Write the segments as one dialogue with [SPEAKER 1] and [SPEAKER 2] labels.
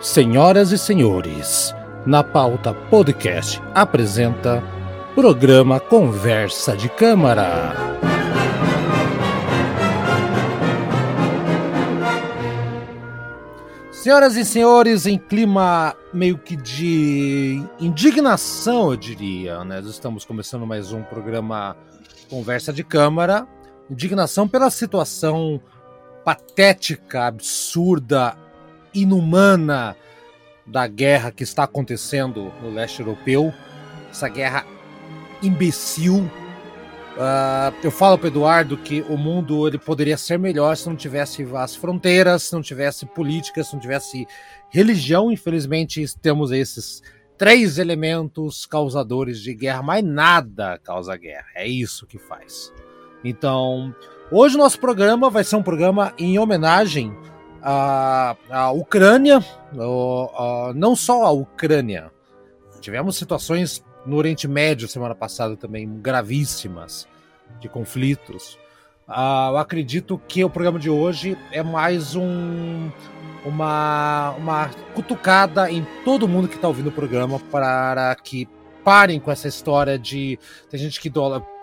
[SPEAKER 1] Senhoras e senhores, na pauta podcast apresenta programa Conversa de Câmara. Senhoras e senhores, em clima meio que de indignação, eu diria, né? Nós estamos começando mais um programa Conversa de Câmara. Indignação pela situação patética, absurda, inumana da guerra que está acontecendo no leste europeu, essa guerra imbecil. Uh, eu falo para Eduardo que o mundo ele poderia ser melhor se não tivesse as fronteiras, se não tivesse política, se não tivesse religião. Infelizmente, temos esses três elementos causadores de guerra, mas nada causa guerra. É isso que faz. Então, hoje o nosso programa vai ser um programa em homenagem a, a Ucrânia, a, a, não só a Ucrânia, tivemos situações no Oriente Médio semana passada também gravíssimas de conflitos. Uh, eu acredito que o programa de hoje é mais um, uma, uma cutucada em todo mundo que está ouvindo o programa para que parem com essa história de tem gente que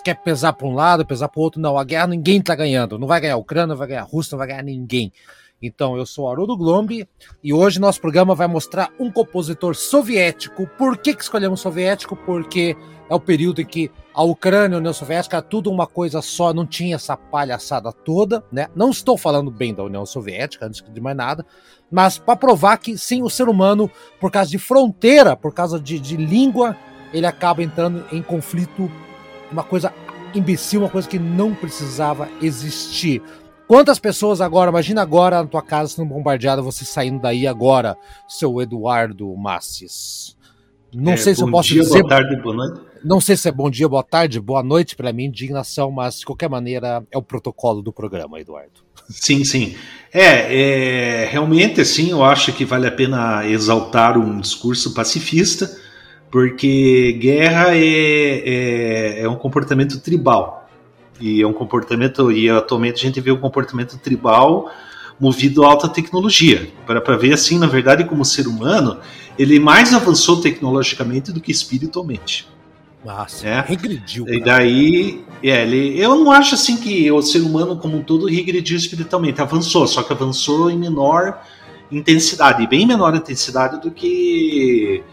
[SPEAKER 1] quer pesar para um lado, pesar para o outro. Não, a guerra ninguém está ganhando. Não vai ganhar a Ucrânia, não vai ganhar a Rússia, não vai ganhar ninguém. Então, eu sou Haroldo Glombi e hoje nosso programa vai mostrar um compositor soviético. Por que, que escolhemos soviético? Porque é o período em que a Ucrânia e a União Soviética era tudo uma coisa só, não tinha essa palhaçada toda, né? Não estou falando bem da União Soviética, antes de mais nada, mas para provar que sim, o ser humano, por causa de fronteira, por causa de, de língua, ele acaba entrando em conflito, uma coisa imbecil, uma coisa que não precisava existir. Quantas pessoas agora, imagina agora na tua casa sendo bombardeada, você saindo daí agora, seu Eduardo Massis. Não é, sei se eu posso dia, dizer. Boa tarde, boa noite. Não sei se é bom dia, boa tarde, boa noite para minha indignação, mas de qualquer maneira é o protocolo do programa, Eduardo.
[SPEAKER 2] Sim, sim. É, é realmente assim, eu acho que vale a pena exaltar um discurso pacifista, porque guerra é, é, é um comportamento tribal. E é um comportamento, e atualmente a gente vê um comportamento tribal movido a alta tecnologia. Para ver assim, na verdade, como ser humano, ele mais avançou tecnologicamente do que espiritualmente.
[SPEAKER 1] Nossa, é. regrediu.
[SPEAKER 2] E daí, é, ele, eu não acho assim que o ser humano como um todo regrediu espiritualmente. Avançou, só que avançou em menor intensidade, bem menor intensidade do que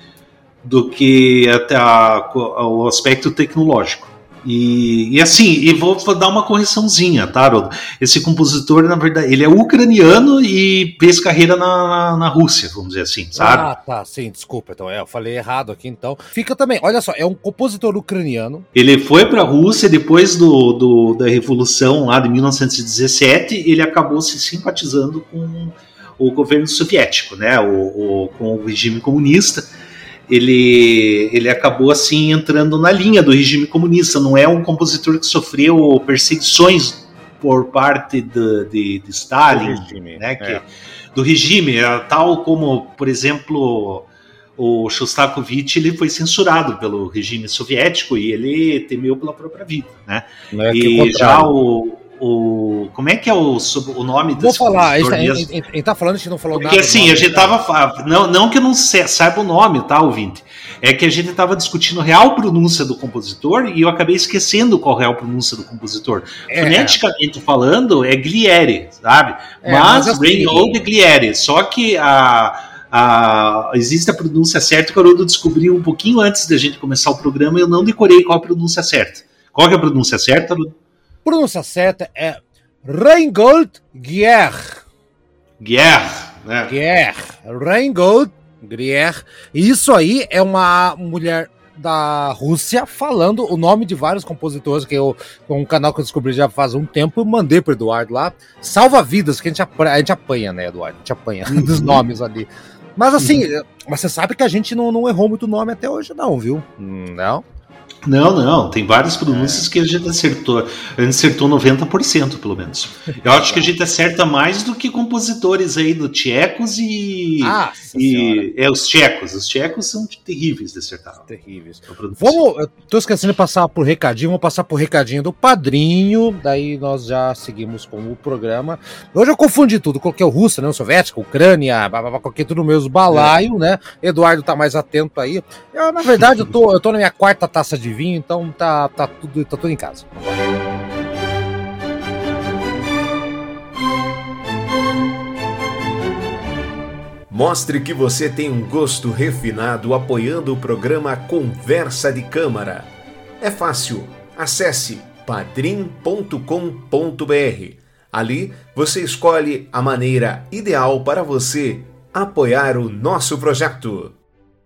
[SPEAKER 2] do que até a, o aspecto tecnológico. E, e, assim, e vou dar uma correçãozinha, tá, Haroldo? Esse compositor, na verdade, ele é ucraniano e fez carreira na, na Rússia, vamos dizer assim, sabe?
[SPEAKER 1] Ah, tá, sim, desculpa, então, é, eu falei errado aqui, então. Fica também, olha só, é um compositor ucraniano.
[SPEAKER 2] Ele foi pra Rússia depois do, do da Revolução lá de 1917, ele acabou se simpatizando com o governo soviético, né, o, o com o regime comunista ele, ele acabou assim entrando na linha do regime comunista. Não é um compositor que sofreu perseguições por parte de, de, de Stalin, do regime, né? Que, é. do regime, é, tal como, por exemplo, o Shostakovich ele foi censurado pelo regime soviético e ele temeu pela própria vida, né? É e já o, o. Como é que é o, o nome
[SPEAKER 1] desse Vou falar, gente, tá, tá falando, a gente não falou
[SPEAKER 2] Porque, nada. Porque assim, a gente tava. Não, não que eu não saiba o nome, tá, ouvinte? É que a gente tava discutindo a real pronúncia do compositor e eu acabei esquecendo qual é a real pronúncia do compositor. É. Foneticamente falando, é Glieri, sabe? É, mas, mas assim, Reinhold Glieri. Só que a. A, existe a pronúncia certa que o Haroldo descobriu um pouquinho antes da gente começar o programa e eu não decorei qual a pronúncia certa. Qual é a pronúncia certa, Haroldo?
[SPEAKER 1] Pronúncia certa é Reingold Gier.
[SPEAKER 2] Gier,
[SPEAKER 1] né? Gier. Reingold Gier. Isso aí é uma mulher da Rússia falando o nome de vários compositores que eu, um canal que eu descobri já faz um tempo, mandei pro Eduardo lá. Salva vidas, que a gente, apanha, a gente apanha, né, Eduardo? A gente apanha uhum. dos nomes ali. Mas assim, uhum. mas você sabe que a gente não, não errou muito nome até hoje, não, viu? Não.
[SPEAKER 2] Não, não, tem várias pronúncias é. que a gente acertou. A gente acertou 90%, pelo menos. Eu acho que a gente acerta mais do que compositores aí do tchecos e. Ah, e é, os tchecos. Os tchecos são terríveis de acertar.
[SPEAKER 1] Terríveis. Vamos. Eu tô esquecendo de passar por recadinho, vamos passar por recadinho do padrinho. Daí nós já seguimos com o programa. Hoje eu confundi tudo. Coloquei o russo, né? O soviético, Ucrânia, coloquei tudo no mesmo balaio, é. né? Eduardo tá mais atento aí. Eu, na verdade, eu tô, eu tô na minha quarta taça de vinho, então tá, tá, tudo, tá tudo em casa.
[SPEAKER 3] Mostre que você tem um gosto refinado apoiando o programa Conversa de Câmara. É fácil. Acesse padrim.com.br. Ali você escolhe a maneira ideal para você apoiar o nosso projeto.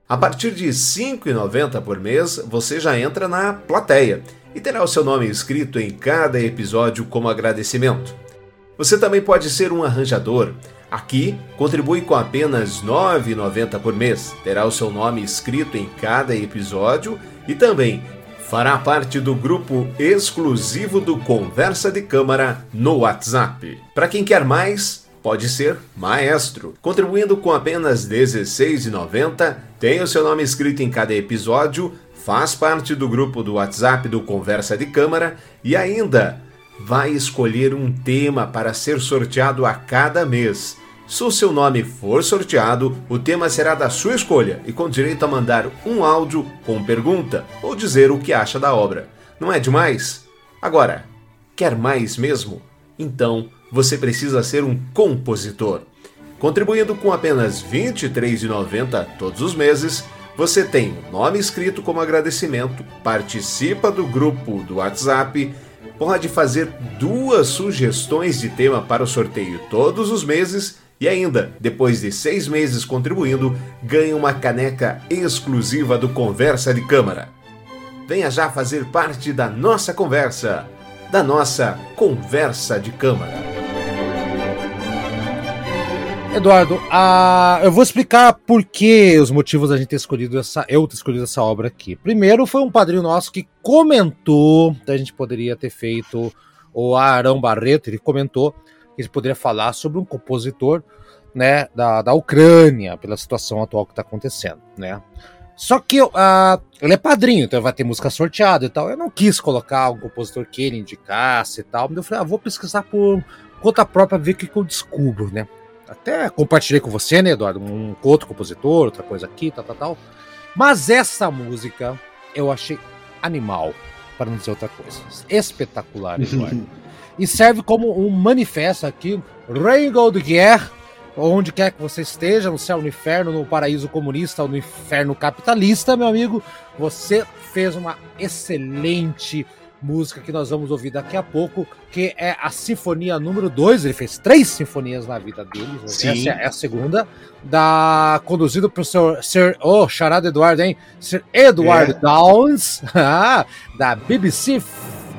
[SPEAKER 3] A partir de R$ 5,90 por mês, você já entra na plateia e terá o seu nome escrito em cada episódio como agradecimento. Você também pode ser um arranjador. Aqui, contribui com apenas R$ 9,90 por mês. Terá o seu nome escrito em cada episódio e também fará parte do grupo exclusivo do Conversa de Câmara no WhatsApp. Para quem quer mais, pode ser maestro. Contribuindo com apenas R$ 16,90, tem o seu nome escrito em cada episódio, faz parte do grupo do WhatsApp do Conversa de Câmara e ainda vai escolher um tema para ser sorteado a cada mês. Se o seu nome for sorteado, o tema será da sua escolha e com direito a mandar um áudio com pergunta ou dizer o que acha da obra. Não é demais? Agora, quer mais mesmo? Então, você precisa ser um compositor. Contribuindo com apenas R$ 23,90 todos os meses, você tem o nome escrito como agradecimento, participa do grupo do WhatsApp, pode fazer duas sugestões de tema para o sorteio todos os meses e ainda, depois de seis meses contribuindo, ganha uma caneca exclusiva do Conversa de Câmara. Venha já fazer parte da nossa conversa, da nossa Conversa de Câmara.
[SPEAKER 1] Eduardo, a... eu vou explicar por que os motivos da gente ter escolhido essa, eu ter escolhido essa obra aqui. Primeiro, foi um padrinho nosso que comentou que a gente poderia ter feito, o Arão Barreto, ele comentou que a gente poderia falar sobre um compositor né, da, da Ucrânia, pela situação atual que está acontecendo, né? Só que uh, ele é padrinho, então vai ter música sorteada e tal. Eu não quis colocar um compositor que ele indicasse e tal. Eu falei, ah, vou pesquisar por conta própria, ver o que, que eu descubro, né? Até compartilhei com você, né, Eduardo? Um outro compositor, outra coisa aqui, tal, tal, tal. Mas essa música eu achei animal, para não dizer outra coisa. Espetacular, Eduardo. e serve como um manifesto aqui, Rainbow de Guerre, onde quer que você esteja, no céu, no inferno, no paraíso comunista ou no inferno capitalista, meu amigo, você fez uma excelente música que nós vamos ouvir daqui a pouco, que é a Sinfonia número 2. Ele fez três sinfonias na vida dele. Sim. Essa é a segunda. Da, conduzido por Sir, Sir oh, charado Eduardo, hein? Sir Edward é. Downs, da BBC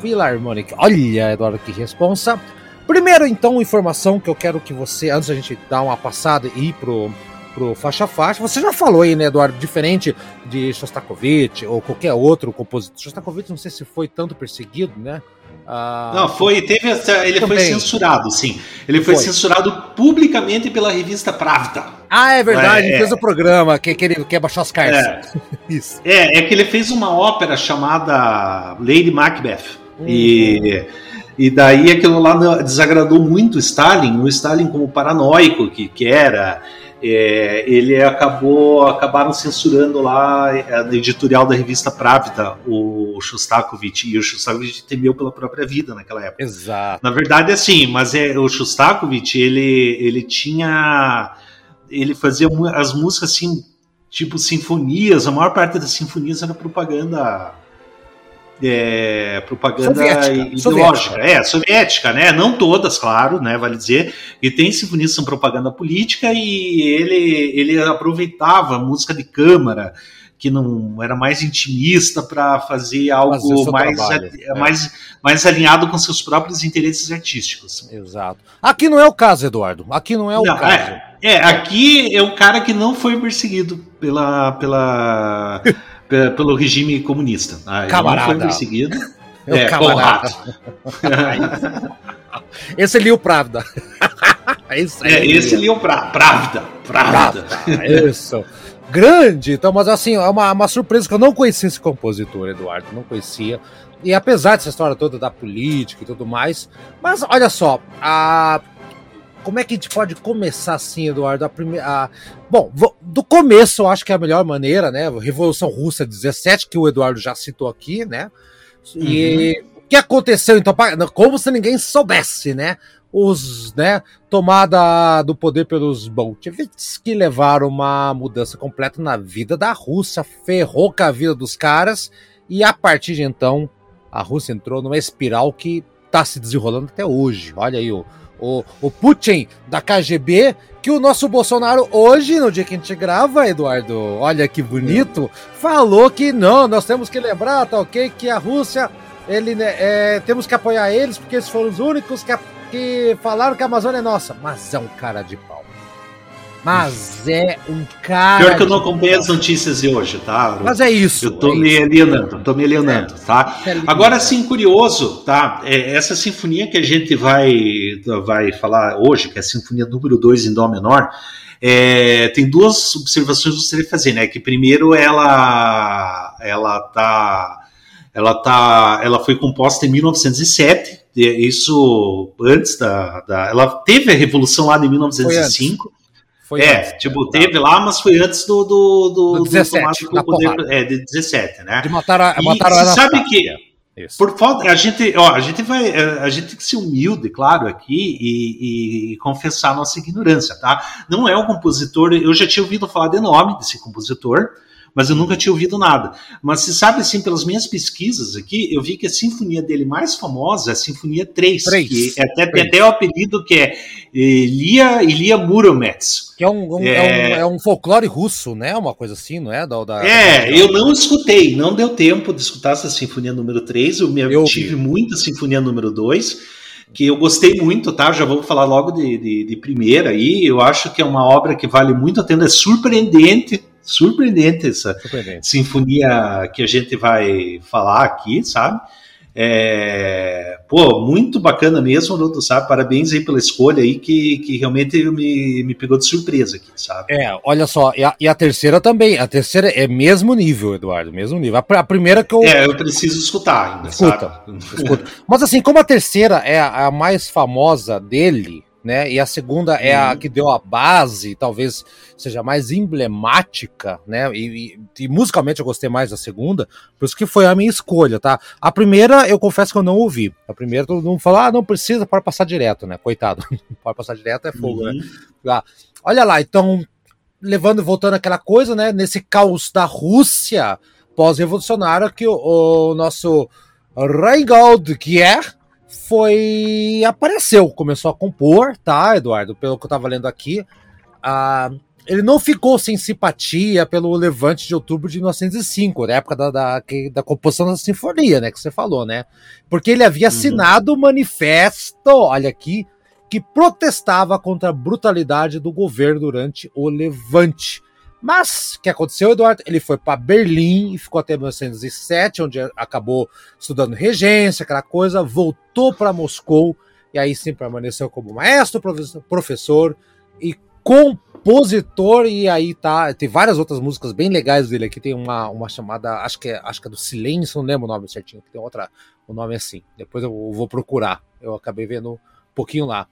[SPEAKER 1] Philharmonic. Olha, Eduardo, que responsa. Primeiro, então, informação que eu quero que você, antes da gente dar uma passada e ir pro pro faixa faixa. Você já falou aí, né, Eduardo, diferente de Shostakovich ou qualquer outro compositor. Shostakovich não sei se foi tanto perseguido, né?
[SPEAKER 2] Ah, não, foi, teve essa, ele também. foi censurado, sim. Ele foi, foi, censurado publicamente pela revista Pravda.
[SPEAKER 1] Ah, é verdade, é, ele fez o programa que, que ele quer baixar as cartas.
[SPEAKER 2] É, é, é que ele fez uma ópera chamada Lady Macbeth. Hum. E e daí aquilo lá desagradou muito o Stalin, o Stalin como paranoico que, que era, é, ele acabou acabaram censurando lá é, a editorial da revista Pravda o Shostakovich e o Shostakovich temeu pela própria vida naquela época.
[SPEAKER 1] Exato.
[SPEAKER 2] Na verdade, assim, mas é o Shostakovich ele ele tinha ele fazia as músicas assim tipo sinfonias, a maior parte das sinfonias era propaganda é, propaganda soviética, ideológica, soviética. é, soviética, né? Não todas, claro, né? Vale dizer. E tem sinfonias são propaganda política e ele, ele aproveitava música de câmara, que não era mais intimista para fazer algo fazer mais, trabalho, a, é. mais, mais alinhado com seus próprios interesses artísticos.
[SPEAKER 1] Exato. Aqui não é o caso, Eduardo. Aqui não é o não, caso.
[SPEAKER 2] É, é, aqui é o cara que não foi perseguido pela. pela pelo regime comunista.
[SPEAKER 1] Ah, camarada. Ele foi perseguido.
[SPEAKER 2] É, é camarada.
[SPEAKER 1] esse li o Pravda.
[SPEAKER 2] esse, é, esse li o pra, Pravda. Pravda.
[SPEAKER 1] Pravda. Isso. Grande, então, mas assim, é uma, uma surpresa que eu não conhecia esse compositor, Eduardo, não conhecia. E apesar dessa história toda da política e tudo mais, mas olha só, a como é que a gente pode começar assim, Eduardo? A primeira, a... Bom, do começo eu acho que é a melhor maneira, né? Revolução Russa 17, que o Eduardo já citou aqui, né? E uhum. o que aconteceu então? Como se ninguém soubesse, né? Os, né, tomada do poder pelos bolcheviques que levaram uma mudança completa na vida da Rússia, ferrou com a vida dos caras e a partir de então a Rússia entrou numa espiral que está se desenrolando até hoje. Olha aí o o, o Putin da KGB, que o nosso Bolsonaro hoje, no dia que a gente grava, Eduardo, olha que bonito, falou que não, nós temos que lembrar, tá ok, que a Rússia, ele, né, é, temos que apoiar eles, porque eles foram os únicos que, que falaram que a Amazônia é nossa. Mas é um cara de pau. Mas é um cara.
[SPEAKER 2] Pior que eu não acompanhei as notícias de hoje, tá?
[SPEAKER 1] Mas é isso.
[SPEAKER 2] Eu tô
[SPEAKER 1] é
[SPEAKER 2] me isso. alienando, tô me alienando, é. tá? Agora, assim, curioso, tá? É, essa sinfonia que a gente vai, vai falar hoje, que é a sinfonia número 2 em Dó menor, é, tem duas observações que de fazer, né? Que primeiro ela, ela tá. Ela, tá, ela foi composta em 1907, isso antes da, da. Ela teve a revolução lá em 1905.
[SPEAKER 1] Foi
[SPEAKER 2] é, antes, tipo, tá. teve lá, mas foi antes do. Do, do,
[SPEAKER 1] do 17,
[SPEAKER 2] do poder, é, de 17, né?
[SPEAKER 1] De matar a,
[SPEAKER 2] e,
[SPEAKER 1] mataram
[SPEAKER 2] você sabe que. Isso. Por falta, a gente, ó, a gente vai, a gente tem que ser humilde, claro, aqui e, e, confessar nossa ignorância, tá? Não é um compositor, eu já tinha ouvido falar de nome desse compositor, mas eu nunca tinha ouvido nada. Mas se sabe, assim, pelas minhas pesquisas aqui, eu vi que a sinfonia dele mais famosa é a Sinfonia 3, 3. que é até, 3. tem até o apelido que é Ilia, Ilia Muromets.
[SPEAKER 1] Que é um, um, é... É, um, é um, folclore russo, né? Uma coisa assim, não é? Da,
[SPEAKER 2] da é, eu não escutei, não deu tempo de escutar essa Sinfonia número 3, eu, me, eu tive muita Sinfonia número 2, que eu gostei muito, tá? Já vou falar logo de, de, de primeira aí. Eu acho que é uma obra que vale muito a pena, é surpreendente, surpreendente essa surpreendente. sinfonia que a gente vai falar aqui, sabe? É, pô, muito bacana mesmo, Luto, sabe? Parabéns aí pela escolha aí, que, que realmente me, me pegou de surpresa aqui, sabe?
[SPEAKER 1] É, olha só, e a, e a terceira também, a terceira é mesmo nível, Eduardo, mesmo nível. A, a primeira que eu...
[SPEAKER 2] É, eu preciso escutar ainda, escuta,
[SPEAKER 1] sabe? Escuta. Mas assim, como a terceira é a, a mais famosa dele, né? E a segunda é a uhum. que deu a base, talvez seja mais emblemática, né? E, e, e, musicalmente eu gostei mais da segunda, por isso que foi a minha escolha, tá? A primeira, eu confesso que eu não ouvi. A primeira, todo mundo falou, ah, não precisa, pode passar direto, né? Coitado, pode passar direto é fogo, né? uhum. né? Ah, olha lá, então, levando e voltando aquela coisa, né? Nesse caos da Rússia pós-revolucionária, que o, o nosso Reingold Gier foi. apareceu, começou a compor, tá, Eduardo? Pelo que eu tava lendo aqui. Ah, ele não ficou sem simpatia pelo levante de outubro de 1905, na época da, da, da composição da sinfonia, né? Que você falou, né? Porque ele havia uhum. assinado o uhum. manifesto, olha aqui, que protestava contra a brutalidade do governo durante o levante. Mas o que aconteceu, Eduardo? Ele foi para Berlim e ficou até 1907, onde acabou estudando regência, aquela coisa, voltou para Moscou e aí sim permaneceu como maestro, professor e compositor. E aí tá, tem várias outras músicas bem legais dele aqui. Tem uma, uma chamada, acho que, é, acho que é do Silêncio, não lembro o nome certinho, tem outra, o nome é assim. Depois eu vou procurar. Eu acabei vendo um pouquinho lá.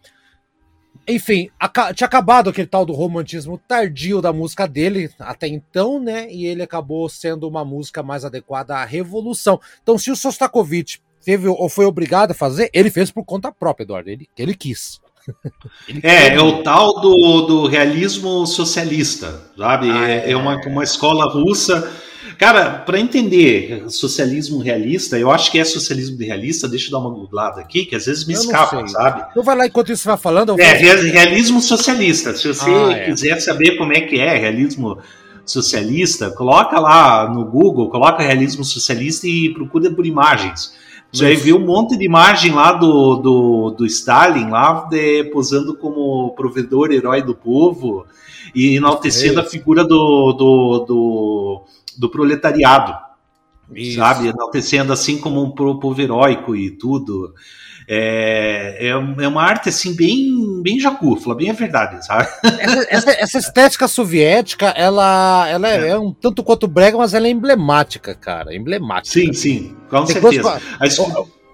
[SPEAKER 1] Enfim, tinha acabado aquele tal do romantismo tardio da música dele até então, né? E ele acabou sendo uma música mais adequada à revolução. Então, se o Sostakovich teve ou foi obrigado a fazer, ele fez por conta própria, Eduardo. Ele, ele quis.
[SPEAKER 2] ele é, é o tal do, do realismo socialista, sabe? Ah, é, é uma, uma escola russa Cara, para entender socialismo realista, eu acho que é socialismo realista, deixa eu dar uma googlada aqui, que às vezes me escapa, sabe?
[SPEAKER 1] Então vai lá enquanto isso vai falando.
[SPEAKER 2] É, realismo socialista. Se você ah, é. quiser saber como é que é realismo socialista, coloca lá no Google, coloca realismo socialista e procura por imagens. Você vai ver um monte de imagem lá do, do, do Stalin, lá de, posando como provedor, herói do povo, e enaltecendo é a figura do, do, do do proletariado, Isso. sabe? Enaltecendo assim como um povo heróico e tudo. É, é, é, uma arte assim bem bem jacúfula, bem a verdade, sabe?
[SPEAKER 1] Essa, essa, essa, estética soviética, ela, ela é, é. um tanto quanto brega, mas ela é emblemática, cara, emblemática.
[SPEAKER 2] Sim, sim, com Tem certeza. A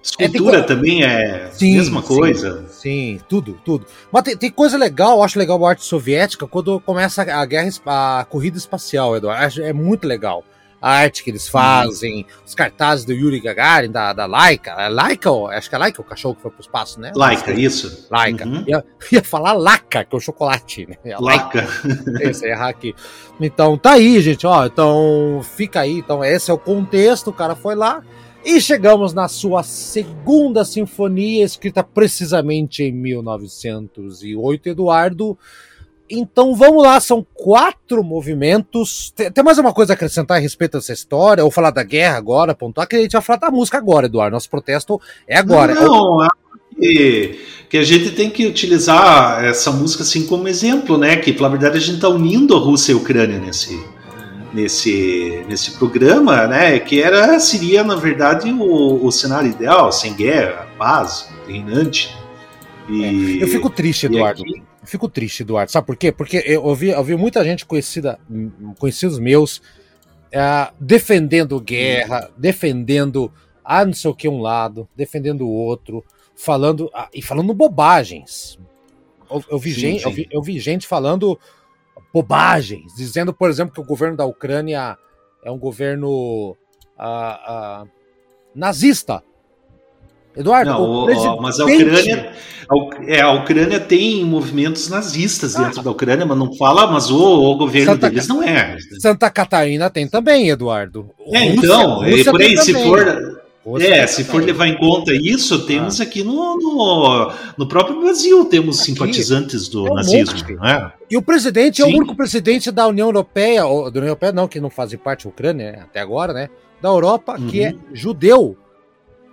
[SPEAKER 2] escultura é, também é a mesma coisa.
[SPEAKER 1] Sim, sim, tudo, tudo. Mas tem, tem, coisa legal, eu acho legal a arte soviética quando começa a guerra, a corrida espacial, Eduardo. É muito legal a arte que eles fazem, uhum. os cartazes do Yuri Gagarin, da, da Laika. É Laika, acho que é Laika o cachorro que foi pro espaço, né?
[SPEAKER 2] Laika, isso.
[SPEAKER 1] Laika. Uhum. Ia, ia falar Laca, que é o chocolate, né?
[SPEAKER 2] Laika.
[SPEAKER 1] Esse, errar aqui. Então, tá aí, gente, ó. Então, fica aí. Então, esse é o contexto. O cara foi lá. E chegamos na sua segunda sinfonia, escrita precisamente em 1908, Eduardo. Então vamos lá, são quatro movimentos. Tem, tem, mais uma coisa a acrescentar a respeito dessa história? Ou falar da guerra agora, pontuar? Que a gente vai falar da música agora, Eduardo. Nosso protesto é agora.
[SPEAKER 2] Não, não que, que a gente tem que utilizar essa música assim como exemplo, né? Que na verdade a gente está unindo a Rússia e a Ucrânia nesse, nesse, nesse programa, né? Que era seria na verdade o, o cenário ideal, sem guerra, paz, reinante.
[SPEAKER 1] E, é, eu fico triste, Eduardo. Aqui, eu fico triste, Eduardo. Sabe por quê? Porque eu ouvi, ouvi muita gente conhecida, conhecidos meus, é, defendendo guerra, defendendo ah, não sei o que um lado, defendendo o outro, falando ah, e falando bobagens. Eu, eu vi sim, gente, sim. Eu, vi, eu vi gente falando bobagens, dizendo, por exemplo, que o governo da Ucrânia é um governo uh, uh, nazista.
[SPEAKER 2] Eduardo, não, presidente... mas a Ucrânia, a, é, a Ucrânia tem movimentos nazistas ah. dentro da Ucrânia, mas não fala, mas o, o governo Santa, deles não é.
[SPEAKER 1] Santa Catarina tem também, Eduardo.
[SPEAKER 2] É, Rússia, então, Rússia por aí, se for, é, se for levar em conta isso, temos ah. aqui no, no, no, próprio Brasil, temos aqui, simpatizantes do é um nazismo.
[SPEAKER 1] É? E o presidente Sim. é o único presidente da União Europeia, ou, da União Europeia não, que não faz parte da Ucrânia né, até agora, né? Da Europa, uhum. que é judeu.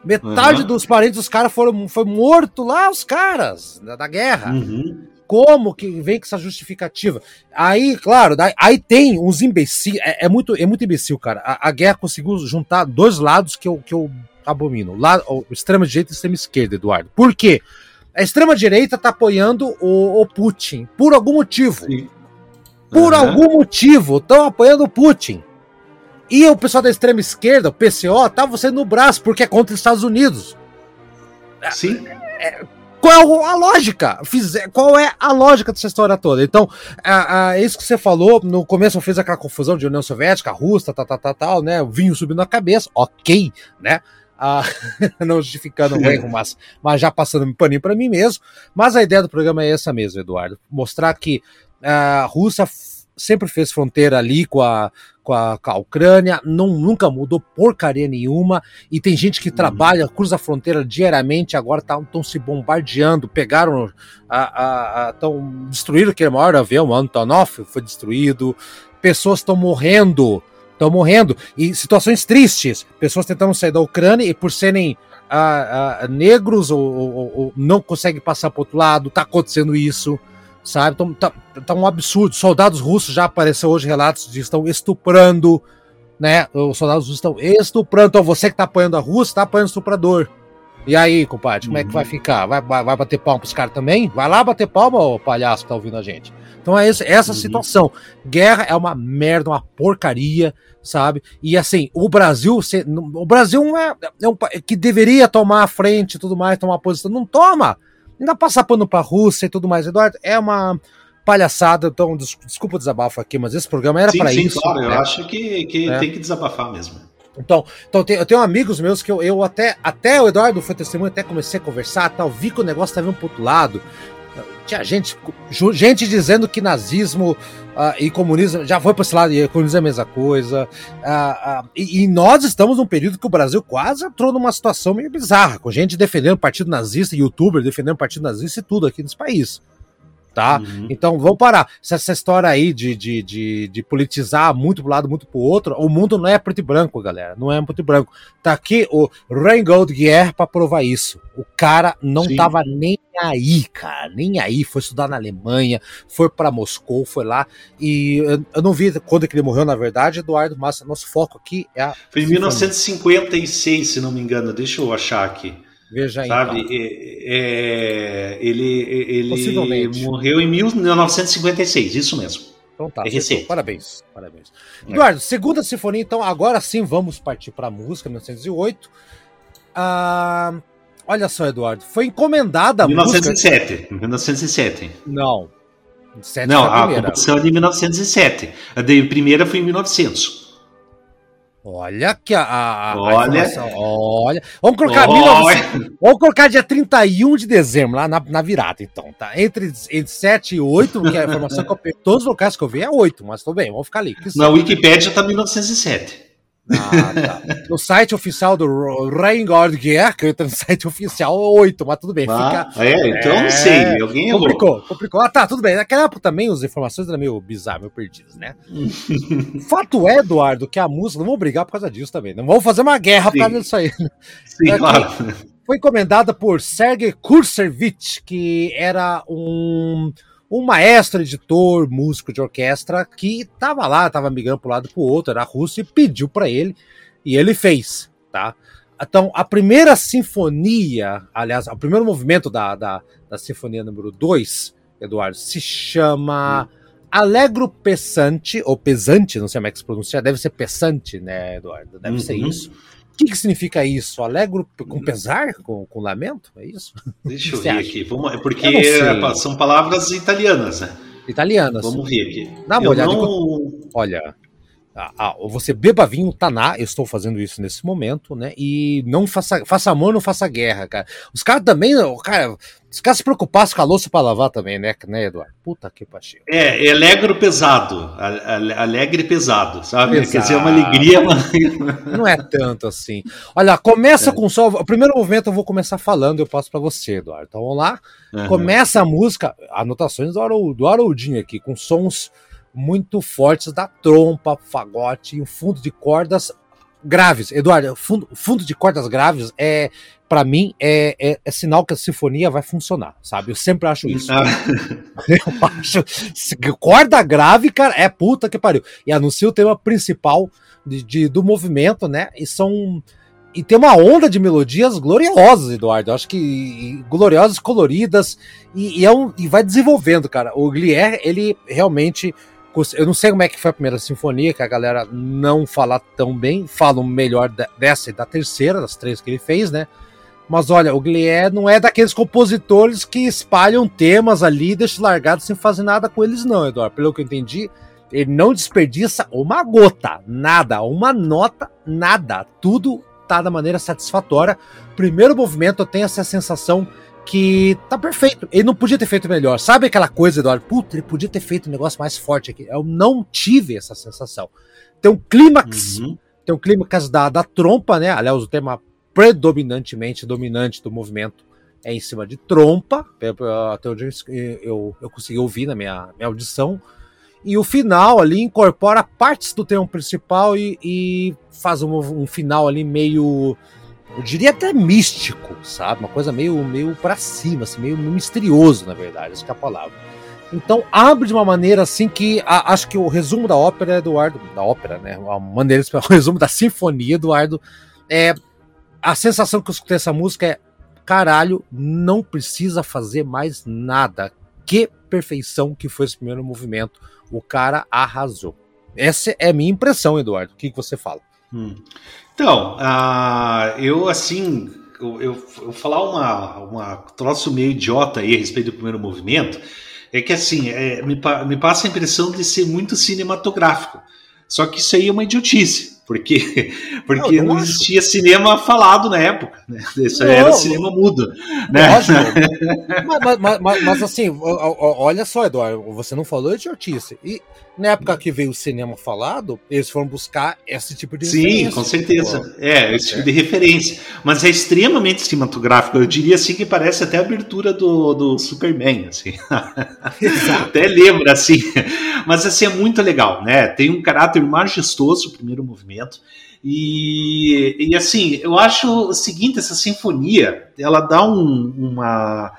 [SPEAKER 1] Metade uhum. dos parentes dos caras foram foi morto lá, os caras, da, da guerra. Uhum. Como que vem com essa justificativa? Aí, claro, aí tem uns imbecis. É, é, muito, é muito imbecil, cara. A, a, guerra conseguiu juntar dois lados que eu, que eu abomino: lá, o extrema-direita e extrema-esquerda, Eduardo. Por quê? A extrema-direita tá apoiando o, o, Putin por algum motivo. Sim. Por uhum. algum motivo, estão apoiando o Putin. E o pessoal da extrema esquerda, o PCO, tava sendo no braço, porque é contra os Estados Unidos.
[SPEAKER 2] Sim.
[SPEAKER 1] É, qual é a lógica? Qual é a lógica dessa história toda? Então, é, é isso que você falou, no começo fiz aquela confusão de União Soviética, Rússia, tal, tal, tal, tal, né? O vinho subindo na cabeça, ok, né? Ah, não justificando o erro, mas, mas já passando um paninho para mim mesmo. Mas a ideia do programa é essa mesmo, Eduardo. Mostrar que a Rússia sempre fez fronteira ali com a, com a, com a Ucrânia, não, nunca mudou porcaria nenhuma, e tem gente que uhum. trabalha, cruza a fronteira diariamente, agora estão tá, se bombardeando, pegaram, estão destruíram aquele maior avião, o Antonov foi destruído, pessoas estão morrendo, estão morrendo, e situações tristes, pessoas tentando sair da Ucrânia e por serem negros ou, ou, ou, não conseguem passar para outro lado, está acontecendo isso sabe? Então, tá, tá um absurdo. Soldados russos já apareceu hoje relatos de estão estuprando, né? Os soldados russos estão estuprando. Então, você que tá apoiando a Rússia, tá apoiando o estuprador. E aí, compadre, como uhum. é que vai uhum. ficar? Vai, vai, vai bater palma pros caras também? Vai lá bater palma, ô palhaço que tá ouvindo a gente. Então é esse, essa uhum. situação. Guerra é uma merda, uma porcaria, sabe? E assim, o Brasil, o Brasil é, é um que deveria tomar a frente e tudo mais, tomar posição, não toma. Ainda passar pano pra Rússia e tudo mais. Eduardo, é uma palhaçada, então desculpa o desabafo aqui, mas esse programa era para isso.
[SPEAKER 2] Claro, né? eu acho que, que é. tem que desabafar mesmo.
[SPEAKER 1] Então, então eu tenho amigos meus que eu, eu até, até o Eduardo foi testemunho, até comecei a conversar, tal, vi que o negócio estava indo pro outro lado. Tinha gente, gente dizendo que nazismo uh, e comunismo já foi para esse lado, e comunismo é a mesma coisa. Uh, uh, e, e, nós estamos num período que o Brasil quase entrou numa situação meio bizarra, com gente defendendo o partido nazista, youtuber defendendo o partido nazista e tudo aqui nesse país. Tá? Uhum. Então vamos parar. Essa, essa história aí de, de, de, de, politizar muito pro lado, muito pro outro, o mundo não é preto e branco, galera. Não é preto e branco. Tá aqui o Reingold Guerre pra provar isso. O cara não Sim. tava nem aí, cara, nem aí. Foi estudar na Alemanha, foi para Moscou, foi lá. E eu, eu, não vi quando que ele morreu, na verdade, Eduardo, mas nosso foco aqui é a.
[SPEAKER 2] Foi em 1956, se não me engano. Deixa eu achar aqui.
[SPEAKER 1] Veja aí.
[SPEAKER 2] Sabe? Então. É, é, ele ele morreu em 1956, isso mesmo.
[SPEAKER 1] Então tá, é parabéns, parabéns. É. Eduardo, segunda sinfonia, então agora sim vamos partir para a música, 1908. Ah, olha só, Eduardo, foi encomendada a
[SPEAKER 2] 1907, música... 1907.
[SPEAKER 1] Não.
[SPEAKER 2] Não, a, a composição é de 1907. A de primeira foi em 1900.
[SPEAKER 1] Olha que a, a,
[SPEAKER 2] olha.
[SPEAKER 1] A olha. Vamos colocar, olha. vamos colocar dia 31 de dezembro, lá na, na virada, então, tá? Entre, entre 7 e 8, que é a informação que eu peguei, todos os locais que eu vi é 8, mas tudo bem, vamos ficar ali.
[SPEAKER 2] Na Wikipédia tá 1907.
[SPEAKER 1] Ah, tá. No site oficial do Reingard Guerre, que entra no site oficial, é 8, mas tudo bem.
[SPEAKER 2] Ah, fica... É, então é... não sei. Alguém
[SPEAKER 1] complicou, errou. complicou. Ah, tá, tudo bem. Naquela época também as informações eram meio bizarras, meio perdidas, né? Fato é, Eduardo, que a música, não vou brigar por causa disso também. Não vamos fazer uma guerra Sim. por causa disso aí.
[SPEAKER 2] Sim, é claro.
[SPEAKER 1] Foi encomendada por Sergei Kursevich, que era um um maestro, editor, músico de orquestra que estava lá, estava migrando para um lado para o outro, era russo, e pediu para ele, e ele fez, tá? Então, a primeira sinfonia, aliás, o primeiro movimento da, da, da sinfonia número 2, Eduardo, se chama hum. Allegro Pesante, ou Pesante, não sei como é que se pronuncia, deve ser Pesante, né, Eduardo? Deve uhum. ser isso que, que significa isso? Alegro com pesar? Com, com lamento? É isso?
[SPEAKER 2] Deixa eu ver acha? aqui. Vamos, é porque é, são palavras italianas, né?
[SPEAKER 1] Italianas.
[SPEAKER 2] Vamos ver aqui.
[SPEAKER 1] Dá uma eu olhada. Não... Olha, ah, você beba vinho Taná, eu estou fazendo isso nesse momento, né? E não faça, faça amor, não faça guerra, cara. Os caras também, cara, os caras se preocupassem com a louça para lavar também, né, né, Eduardo? Puta que pariu.
[SPEAKER 2] É, é alegre pesado, alegre pesado, sabe? Pesado. Quer dizer, uma alegria. Mas...
[SPEAKER 1] Não é tanto assim. Olha, começa é. com só. O primeiro movimento eu vou começar falando, eu passo para você, Eduardo. Então vamos lá. Uhum. Começa a música, anotações do, Harold, do Haroldinho aqui, com sons muito fortes da trompa, fagote e um fundo de cordas graves. Eduardo, fundo, fundo de cordas graves é, para mim, é, é, é, sinal que a sinfonia vai funcionar, sabe? Eu sempre acho isso. Ah. Eu acho. Corda grave, cara, é puta que pariu. E anuncia o tema principal de, de, do movimento, né? E são. E tem uma onda de melodias gloriosas, Eduardo. Eu acho que gloriosas, coloridas, e, e, é um, e vai desenvolvendo, cara. O Glier, ele realmente eu não sei como é que foi a primeira sinfonia, que a galera não fala tão bem, falam melhor dessa e da terceira, das três que ele fez, né? Mas olha, o Glier não é daqueles compositores que espalham temas ali e deixam largados sem fazer nada com eles, não, Eduardo. Pelo que eu entendi, ele não desperdiça uma gota, nada, uma nota, nada. Tudo tá da maneira satisfatória. Primeiro movimento, eu tenho essa sensação que tá perfeito. Ele não podia ter feito melhor. Sabe aquela coisa, Eduardo? Puta, ele podia ter feito um negócio mais forte aqui. Eu não tive essa sensação. Tem um clímax, uhum. tem um clímax da, da trompa, né? Aliás, o tema predominantemente dominante do movimento é em cima de trompa, até onde eu, eu, eu consegui ouvir na minha, minha audição. E o final ali incorpora partes do tema principal e, e faz um, um final ali meio eu diria até místico, sabe? Uma coisa meio, meio para cima, assim, meio misterioso, na verdade, essa é a palavra. Então abre de uma maneira assim que a, acho que o resumo da ópera, Eduardo, da ópera, né? A maneira, o resumo da sinfonia, Eduardo, é a sensação que eu escutei essa música é caralho, não precisa fazer mais nada. Que perfeição que foi esse primeiro movimento. O cara arrasou. Essa é a minha impressão, Eduardo. O que, que você fala?
[SPEAKER 2] Hum. Então, uh, eu assim, eu, eu, eu, falar uma, uma troço meio idiota aí a respeito do primeiro movimento, é que assim, é, me, me passa a impressão de ser muito cinematográfico. Só que isso aí é uma idiotice. Porque, porque não, não, não existia cinema falado na época, né? Isso não, era cinema mudo. Né?
[SPEAKER 1] mas, mas, mas, mas, assim, olha só, Eduardo, você não falou idiotice. E na época que veio o cinema falado, eles foram buscar esse tipo de
[SPEAKER 2] Sim, com certeza. É, esse tipo de referência. Mas é extremamente cinematográfico. Eu diria assim que parece até a abertura do, do Superman, assim. até lembra, assim. Mas assim, é muito legal, né? Tem um caráter majestoso o primeiro movimento. E, e assim, eu acho o seguinte, essa sinfonia, ela dá um, uma...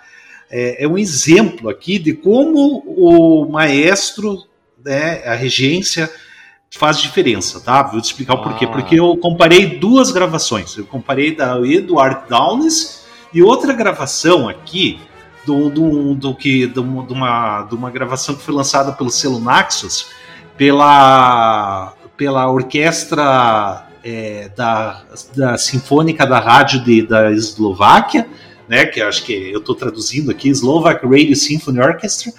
[SPEAKER 2] É, é um exemplo aqui de como o maestro, né, a regência, faz diferença, tá? Vou te explicar o porquê. Ah. Porque eu comparei duas gravações. Eu comparei da Edward Downes e outra gravação aqui do, do, do que de uma, de uma gravação que foi lançada pelo selo Naxos pela pela orquestra é, da, da Sinfônica da Rádio de, da Eslováquia, né, que acho que eu estou traduzindo aqui, Slovak Radio Symphony Orchestra,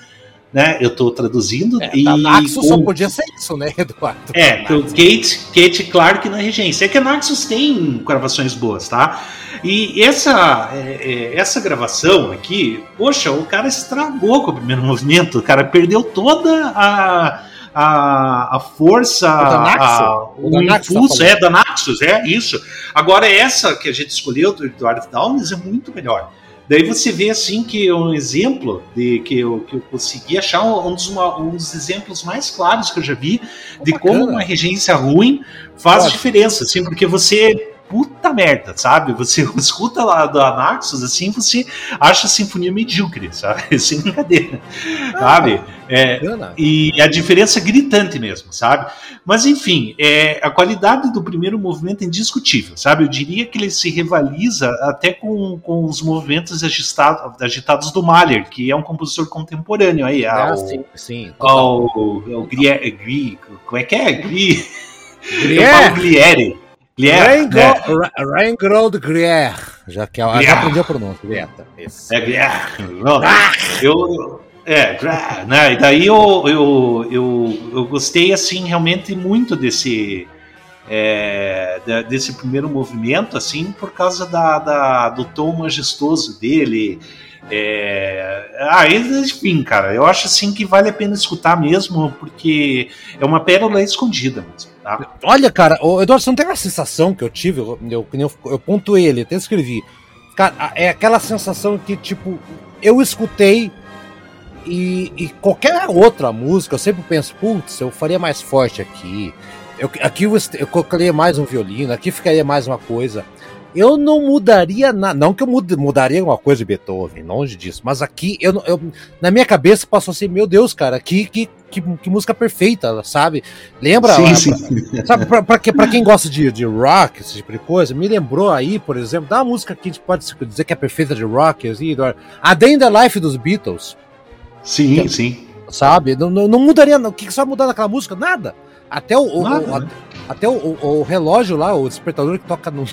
[SPEAKER 2] né, eu estou traduzindo.
[SPEAKER 1] É, e Naxos só podia ser isso, né, Eduardo?
[SPEAKER 2] É, com Kate, Kate Clark na regência. É que a Naxos tem gravações boas, tá? E essa, é, é, essa gravação aqui, poxa, o cara estragou com o primeiro movimento, o cara perdeu toda a a, a força, a, o, o impulso, tá é, da Naxos, é isso. Agora, essa que a gente escolheu do Eduardo Downes é muito melhor. Daí você vê assim que é um exemplo de que eu, que eu consegui achar um dos, uma, um dos exemplos mais claros que eu já vi de como uma regência ruim faz Pode. diferença, assim, porque você puta merda, sabe? Você escuta lá da Naxos, assim, você acha a sinfonia medíocre, sabe? Sem brincadeira, ah, sabe? É, e a diferença é gritante mesmo, sabe? Mas enfim, é, a qualidade do primeiro movimento é indiscutível, sabe? Eu diria que ele se rivaliza até com, com os movimentos agitado, agitados do Mahler, que é um compositor contemporâneo aí. Ah, ao, sim, sim. Ao, ao, Grier, como é que é? Grier. Grier. Glieri.
[SPEAKER 1] Grier, né? Ryan Grold Grier, já que eu já aprendi a pronúncia. Grier.
[SPEAKER 2] É Grier. Eu, é, né? E daí eu, eu, eu, eu gostei assim realmente muito desse é, desse primeiro movimento assim por causa da, da do tom majestoso dele. É... Ah, enfim, cara, eu acho assim que vale a pena escutar mesmo, porque é uma pérola escondida mesmo. Tá?
[SPEAKER 1] Olha, cara, o Eduardo, você não teve a sensação que eu tive? Eu, eu, eu, eu pontuei ele, até escrevi. Cara, é aquela sensação que, tipo, eu escutei e, e, qualquer outra música, eu sempre penso, putz, eu faria mais forte aqui. Eu, aqui eu, eu colocaria mais um violino, aqui ficaria mais uma coisa. Eu não mudaria nada. Não que eu mude, mudaria alguma coisa de Beethoven, longe disso. Mas aqui, eu, eu, na minha cabeça passou assim: meu Deus, cara, que, que, que, que música perfeita, sabe? Lembra? Sim, sim. Sabe, pra, pra, pra, quem gosta de, de rock, esse tipo de coisa, me lembrou aí, por exemplo, da música que a gente pode dizer que é perfeita de rock, assim, a Day in the Life dos Beatles.
[SPEAKER 2] Sim, que, sim.
[SPEAKER 1] Sabe? Não, não, não mudaria. O que, que só mudar naquela música? Nada. Até o, o, o né? até o, o, relógio lá, o despertador que toca no.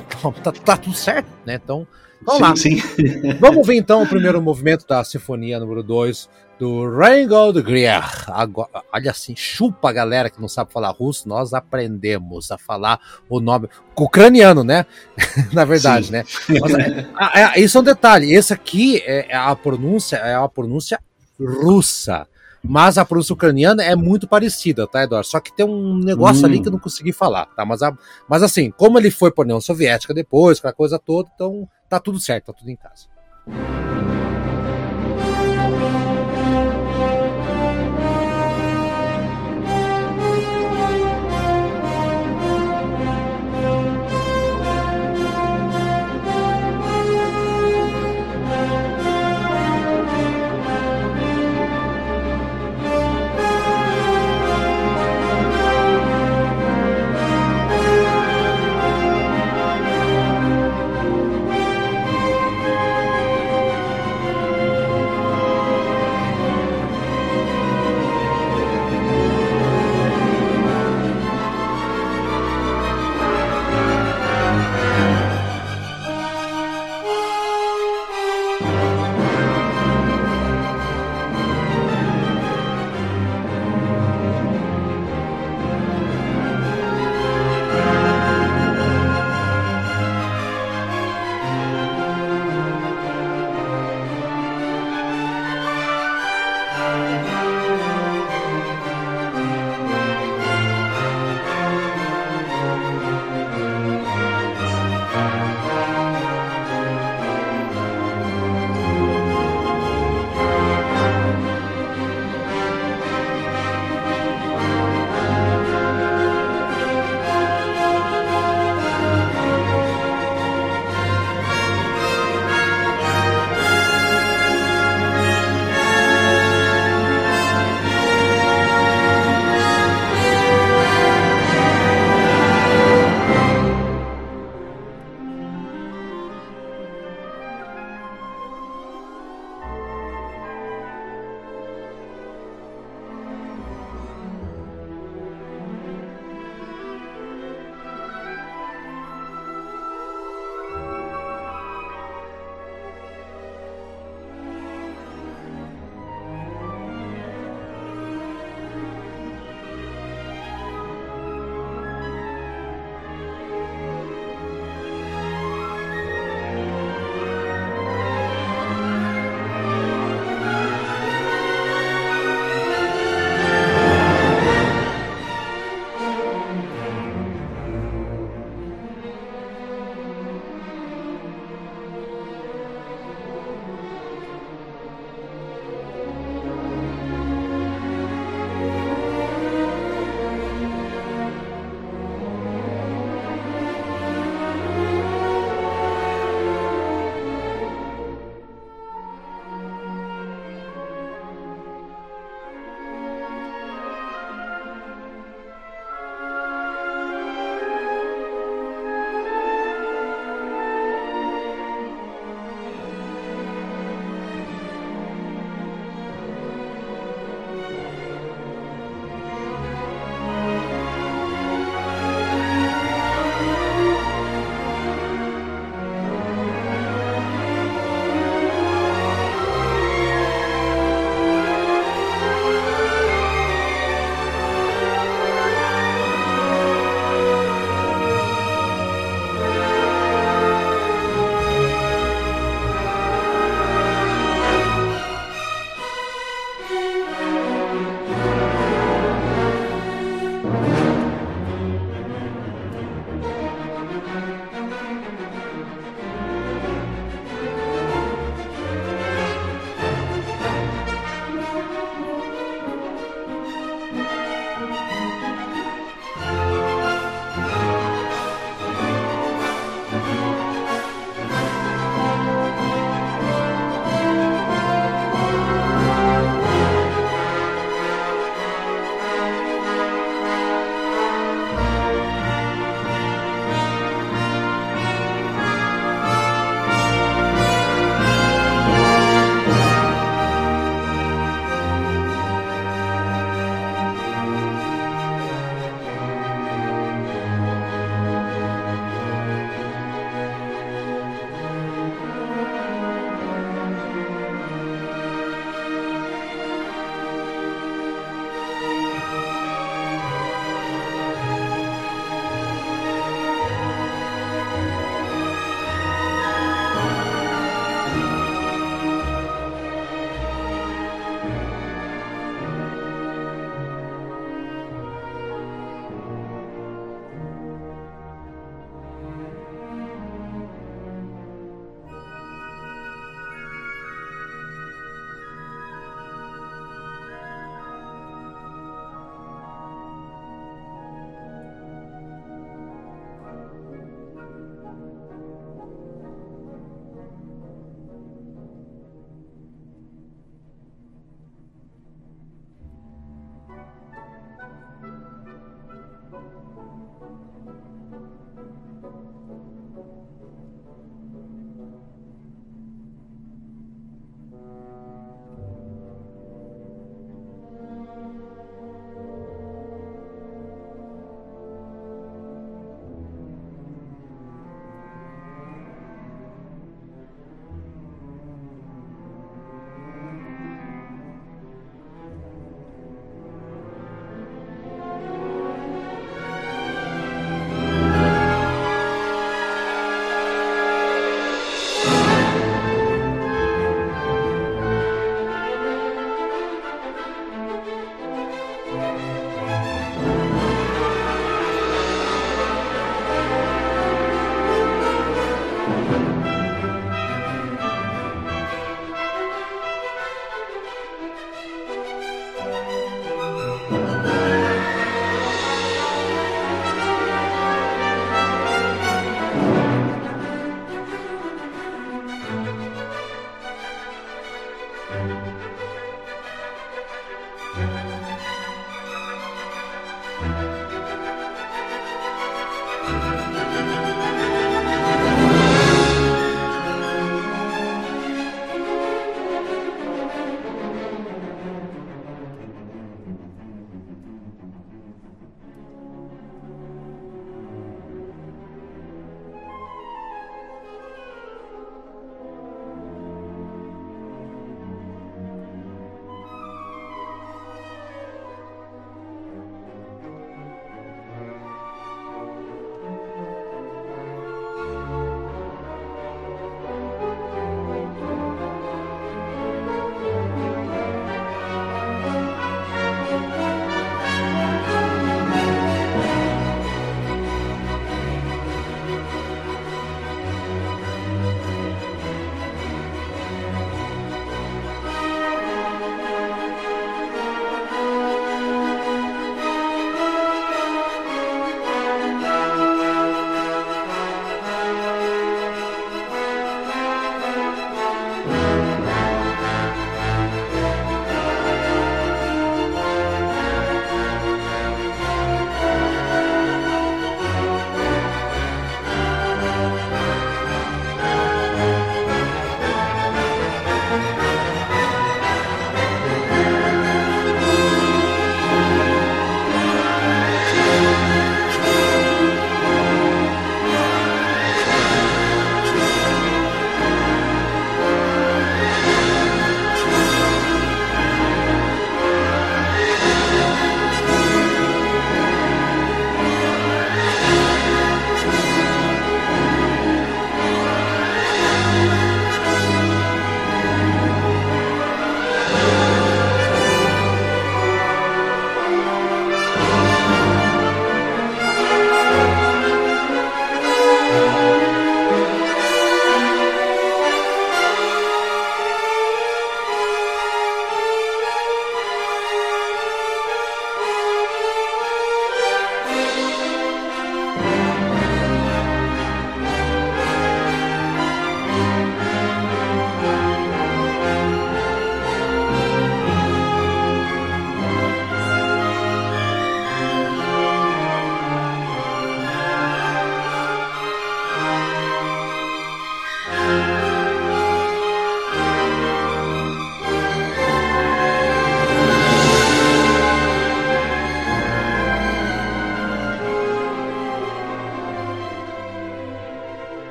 [SPEAKER 1] Tá, tá tudo certo, né? Então. Vamos lá. Sim. Vamos ver então o primeiro movimento da Sinfonia número 2 do Reingold Grier. Agora, olha assim, chupa a galera que não sabe falar russo, nós aprendemos a falar o nome ucraniano, né? Na verdade, Sim. né? Mas, é, é, isso é um detalhe. Esse aqui é, é a pronúncia, é a pronúncia russa. Mas a pronúncia ucraniana é muito parecida, tá, Eduardo? Só que tem um negócio hum. ali que eu não consegui falar, tá? Mas, a, mas assim, como ele foi para a União Soviética depois, aquela coisa toda, então tá tudo certo, tá tudo em casa.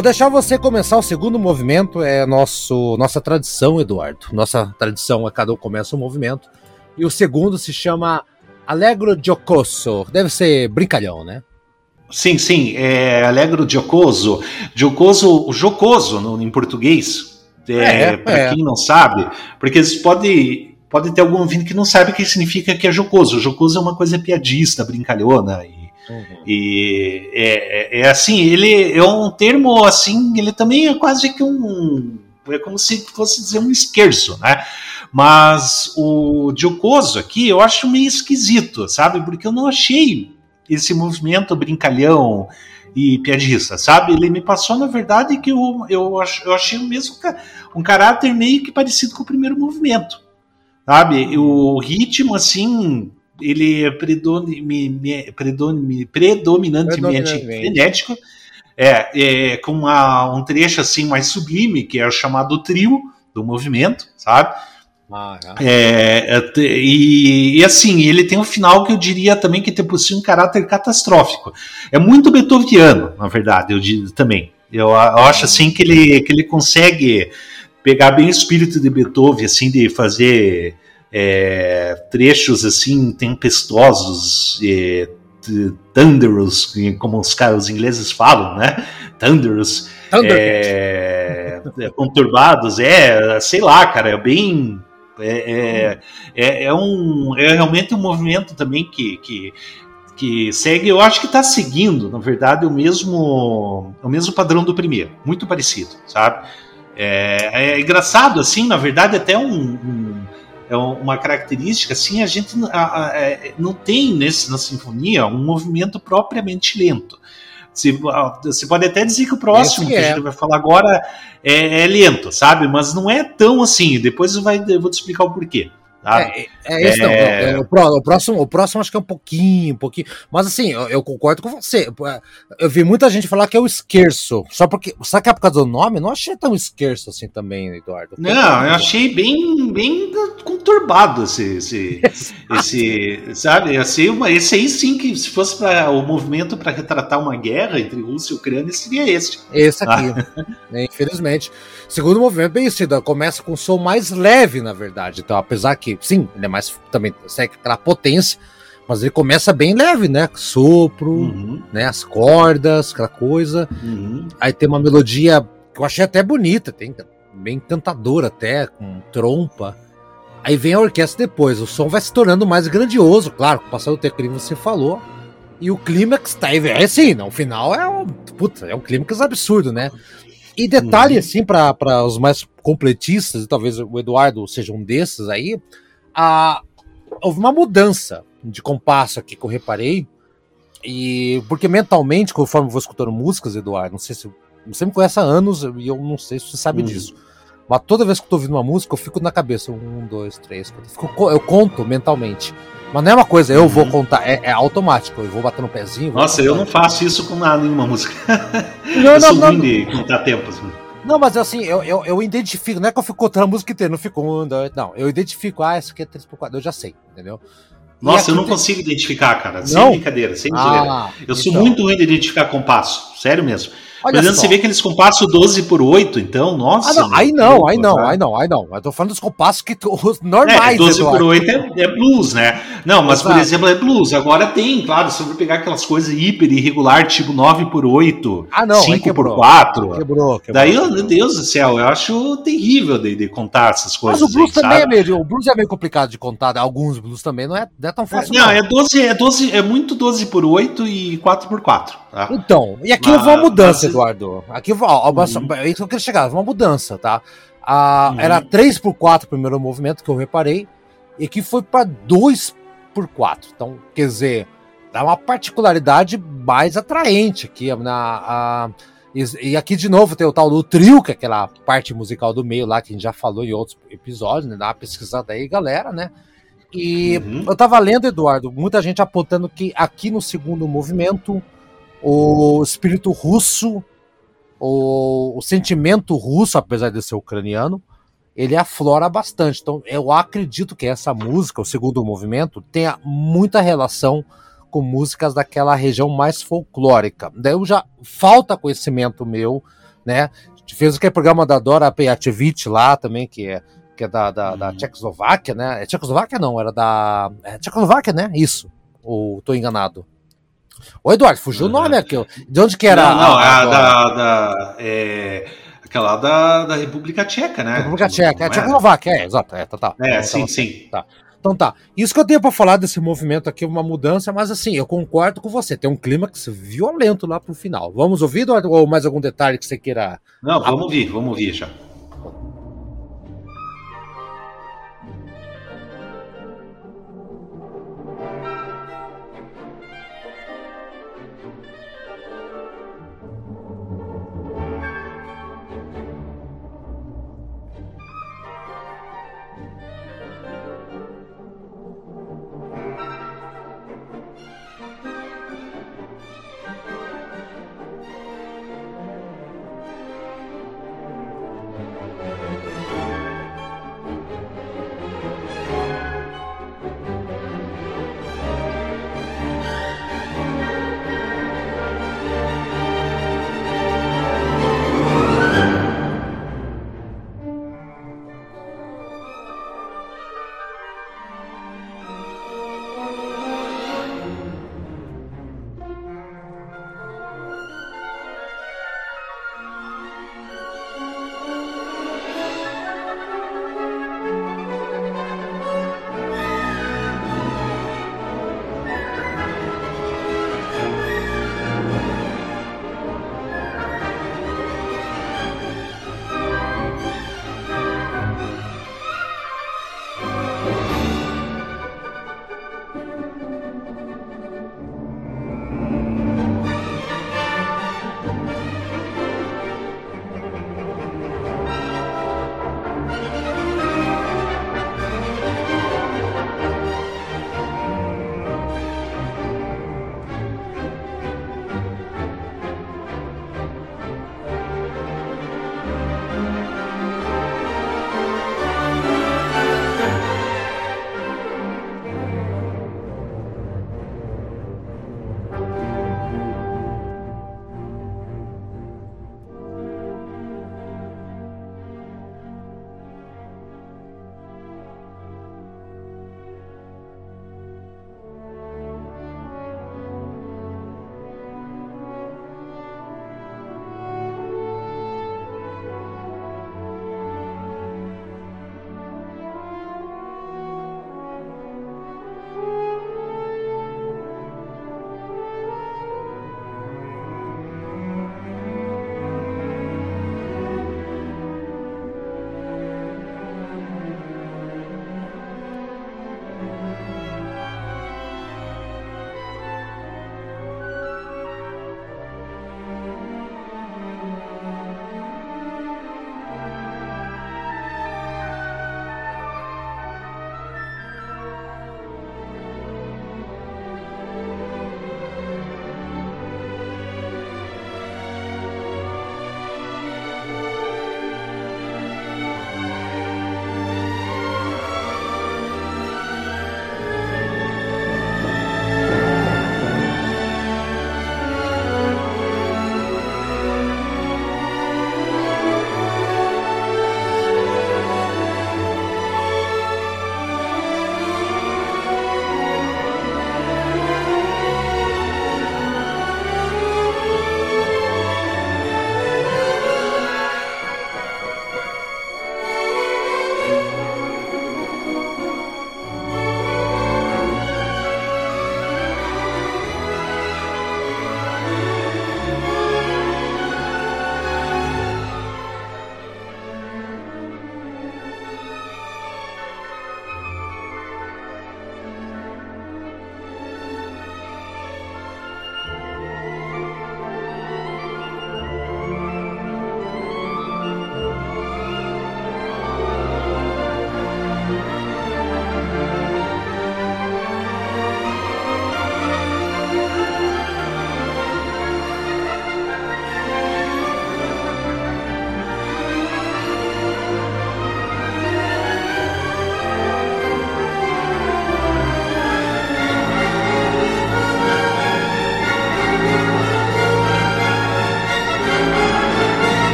[SPEAKER 1] Vou deixar você começar o segundo movimento, é nosso, nossa tradição, Eduardo. Nossa tradição é cada um começa um movimento. E o segundo se chama Allegro Giocoso. Deve ser brincalhão, né?
[SPEAKER 2] Sim, sim, é Allegro Giocoso. Giocoso, jocoso no, em português. É, é, para é. quem não sabe, porque pode, pode ter algum ouvinte que não sabe o que significa que é jocoso. Jocoso é uma coisa piadista, brincalhona. E Uhum. E é, é, é, assim, ele é um termo assim, ele também é quase que um. É como se fosse dizer um esquerço, né? Mas o jocoso aqui eu acho meio esquisito, sabe? Porque eu não achei esse movimento brincalhão e piadista, sabe? Ele me passou, na verdade, que eu, eu, eu achei o mesmo um caráter meio que parecido com o primeiro movimento, sabe? O ritmo, assim, ele é predominantemente, predominantemente frenético, é, é, com uma, um trecho assim mais sublime, que é o chamado trio do movimento, sabe? Ah, é, é e, e, assim, ele tem um final que eu diria também que tem por si um caráter catastrófico. É muito beethoveniano, na verdade, eu diria também. Eu, eu acho assim que ele, que ele consegue pegar bem o espírito de Beethoven, assim, de fazer é, trechos assim tempestosos, e thunderous, como os caras os ingleses falam, né? Thunderous, é, é, conturbados, é, sei lá, cara, é bem é, é, é, é, um, é realmente um movimento também que, que, que segue, eu acho que está seguindo, na verdade, o mesmo, o mesmo padrão do primeiro, muito parecido, sabe? É, é engraçado, assim, na verdade, até um, um é uma característica, assim, a gente a, a, é, não tem nesse, na sinfonia um movimento propriamente lento. Você, você pode até dizer que o próximo que, é. a gente vai falar agora é, é, lento, sabe? Mas não é tão assim. Depois eu, vai, eu vou te explicar o porquê.
[SPEAKER 1] Tá? É, é, esse é... não. O, o, próximo, o próximo acho que é um pouquinho, um pouquinho. Mas assim, eu, eu, concordo com você. Eu vi muita gente falar que é o esquerço. Só porque. Sabe que é por causa do nome? Não achei tão esquerço assim também, Eduardo.
[SPEAKER 2] Não, eu achei bem, bem conturbado esse. esse, esse sabe? Assim, uma, esse aí sim que se fosse para o movimento para retratar uma guerra entre Rússia e Ucrânia, seria este.
[SPEAKER 1] Esse aqui. Ah. Infelizmente. Segundo movimento, bem isso, começa com um som mais leve, na verdade. Então, apesar que, sim, ele é mais também segue aquela potência, mas ele começa bem leve, né? Sopro, uhum. né? As cordas, aquela coisa. Uhum. Aí tem uma melodia que eu achei até bonita, tem bem encantadora até, com trompa. Aí vem a orquestra depois, o som vai se tornando mais grandioso, claro, com o passar do tempo que você falou. E o clímax tá aí, é assim, não, o final é um, puta, é um clímax absurdo, né? E detalhe, uhum. assim, para os mais completistas, e talvez o Eduardo seja um desses aí, a, houve uma mudança de compasso aqui que eu reparei. E porque mentalmente, conforme eu vou escutando músicas, Eduardo, não sei se você me conhece há anos e eu não sei se você sabe uhum. disso. Mas toda vez que eu tô ouvindo uma música, eu fico na cabeça. Um, dois, três, quatro. Eu conto mentalmente. Mas não é uma coisa, eu uhum. vou contar, é, é, automático, eu vou bater no pezinho.
[SPEAKER 2] Nossa, eu não faço isso com nada, nenhuma música. Não, eu não, sou não, ruim de contar tempos.
[SPEAKER 1] Não, mas assim, eu, eu, eu, identifico, não é que eu fico contando a música inteira, não fico um, dois, não. Eu identifico, ah, isso aqui é 3 por 4 eu já sei, entendeu?
[SPEAKER 2] Nossa, eu não tem... consigo identificar, cara. Sem não? brincadeira, sem ah, Eu então. sou muito ruim de identificar compasso, sério mesmo. Olha exemplo, você vê aqueles compassos 12 por 8, então, nossa.
[SPEAKER 1] Ah, não, aí não, aí não, aí não, aí não. Eu tô falando dos compassos que os normais.
[SPEAKER 2] É, 12 Eduardo. por 8 é, é, blues, né? Não, mas Exato. por exemplo, é blues. Agora tem, claro, se eu pegar aquelas coisas hiper irregular, tipo 9 por 8, ah, não, 5 por 4. Quebrou, quebrou. Daí, meu Deus do céu, eu acho terrível de, de contar essas coisas.
[SPEAKER 1] Mas o blues aí, também sabe? é meio. O blues é meio complicado de contar, alguns blues também não é, não é tão fácil.
[SPEAKER 2] Não, não, é 12, é 12, é muito 12 por 8 e 4 por 4.
[SPEAKER 1] Tá? Então, e aqui mas, houve uma mudança, mas... Eduardo. Aqui, ó, uhum. é isso que eu queria chegar, uma mudança, tá? Ah, uhum. Era 3 por 4 o primeiro movimento que eu reparei, e que foi para 2 por 4 Então, quer dizer, dá uma particularidade mais atraente aqui na. A, e, e, aqui de novo tem o tal do trio, que é aquela parte musical do meio lá que a gente já falou em outros episódios, né? Dá uma pesquisada aí, galera, né? E uhum. eu tava lendo, Eduardo, muita gente apontando que aqui no segundo movimento o espírito russo, o, o sentimento russo, apesar de ser ucraniano, ele aflora bastante. Então, eu acredito que essa música, o segundo movimento, tenha muita relação com músicas daquela região mais folclórica. Daí eu já falta conhecimento meu, né? A gente fez aquele programa da Dora Pejacevic lá também, que é que é da, da, da, uhum. Tchecoslováquia, né? É Tchecoslováquia não, era da. É Tchecoslováquia, né? Isso. Ou tô enganado? Ô, Eduardo, fugiu o nome aqui. De onde que era?
[SPEAKER 2] Não, não, a, a da. da é, aquela da, da República Tcheca, né?
[SPEAKER 1] República Tcheca, é, é Tchecoslováquia, é, exato. É, tá, tá.
[SPEAKER 2] É, então, sim, sim.
[SPEAKER 1] Tá. Então tá. Isso que eu tenho para falar desse movimento aqui, uma mudança, mas assim, eu concordo com você. Tem um clímax violento lá pro final. Vamos ouvir ou mais algum detalhe que você queira.
[SPEAKER 2] Não, vamos ouvir, vamos ouvir já.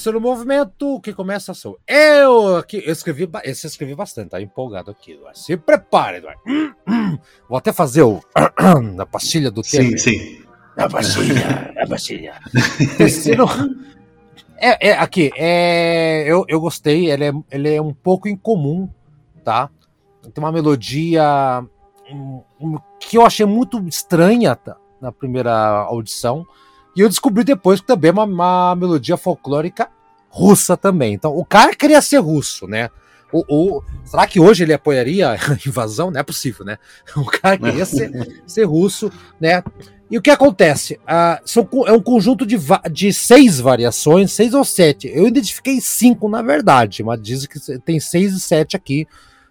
[SPEAKER 1] Terceiro movimento que começa sou eu aqui. Eu escrevi, eu escrevi bastante, tá empolgado aqui. Eduardo. Se prepare, Eduardo. Hum, hum. Vou até fazer o a pastilha do
[SPEAKER 2] tempo. Sim, sim.
[SPEAKER 1] A pastilha, a pastilha. terceiro. É, é, aqui, é, eu, eu gostei, ele é, ele é um pouco incomum, tá? Tem uma melodia um, um, que eu achei muito estranha tá, na primeira audição. E eu descobri depois que também é uma, uma melodia folclórica russa também. Então, o cara queria ser russo, né? O, será que hoje ele apoiaria a invasão? Não é possível, né? O cara queria ser, ser russo, né? E o que acontece? Uh, são, é um conjunto de, de seis variações, seis ou sete. Eu identifiquei cinco, na verdade, mas dizem que tem seis e sete aqui.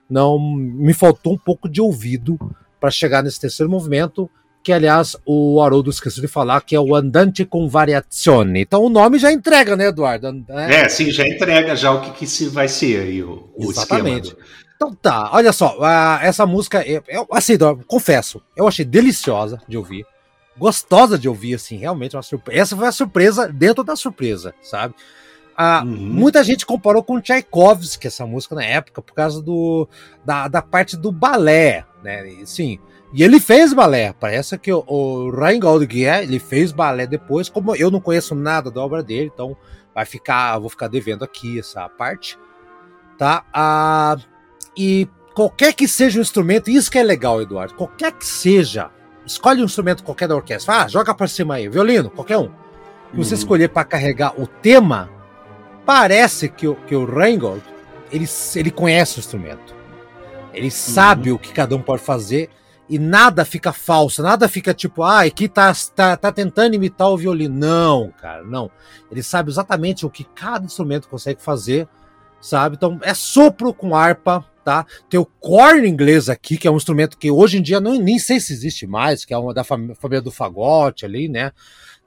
[SPEAKER 1] Não me faltou um pouco de ouvido para chegar nesse terceiro movimento que aliás o Haroldo esqueceu de falar, que é o Andante com Variazione. Então o nome já entrega, né, Eduardo?
[SPEAKER 2] É, é sim, já entrega já o que, que se vai ser aí o, o
[SPEAKER 1] Exatamente. Do... Então tá, olha só, essa música, eu, eu, assim, eu, confesso, eu achei deliciosa de ouvir, gostosa de ouvir, assim, realmente uma surpresa. Essa foi a surpresa dentro da surpresa, sabe? Uh, uhum. Muita gente comparou com Tchaikovsky essa música na época, por causa do, da, da parte do balé, né? Sim, e ele fez balé. Parece que o, o Reingold Guier, ele fez balé depois. Como eu não conheço nada da obra dele, então vai ficar, vou ficar devendo aqui essa parte, tá? Ah, e qualquer que seja o instrumento, isso que é legal, Eduardo. Qualquer que seja, escolhe um instrumento qualquer da orquestra. Ah, joga para cima aí, violino, qualquer um. Que você uhum. escolher para carregar o tema, parece que o, que o Reingold, ele, ele conhece o instrumento. Ele sabe uhum. o que cada um pode fazer e nada fica falso, nada fica tipo, ah, aqui tá, tá, tá tentando imitar o violino. Não, cara, não. Ele sabe exatamente o que cada instrumento consegue fazer, sabe? Então é sopro com harpa, tá? Tem o corno inglês aqui, que é um instrumento que hoje em dia não, nem sei se existe mais, que é uma da família do fagote ali, né?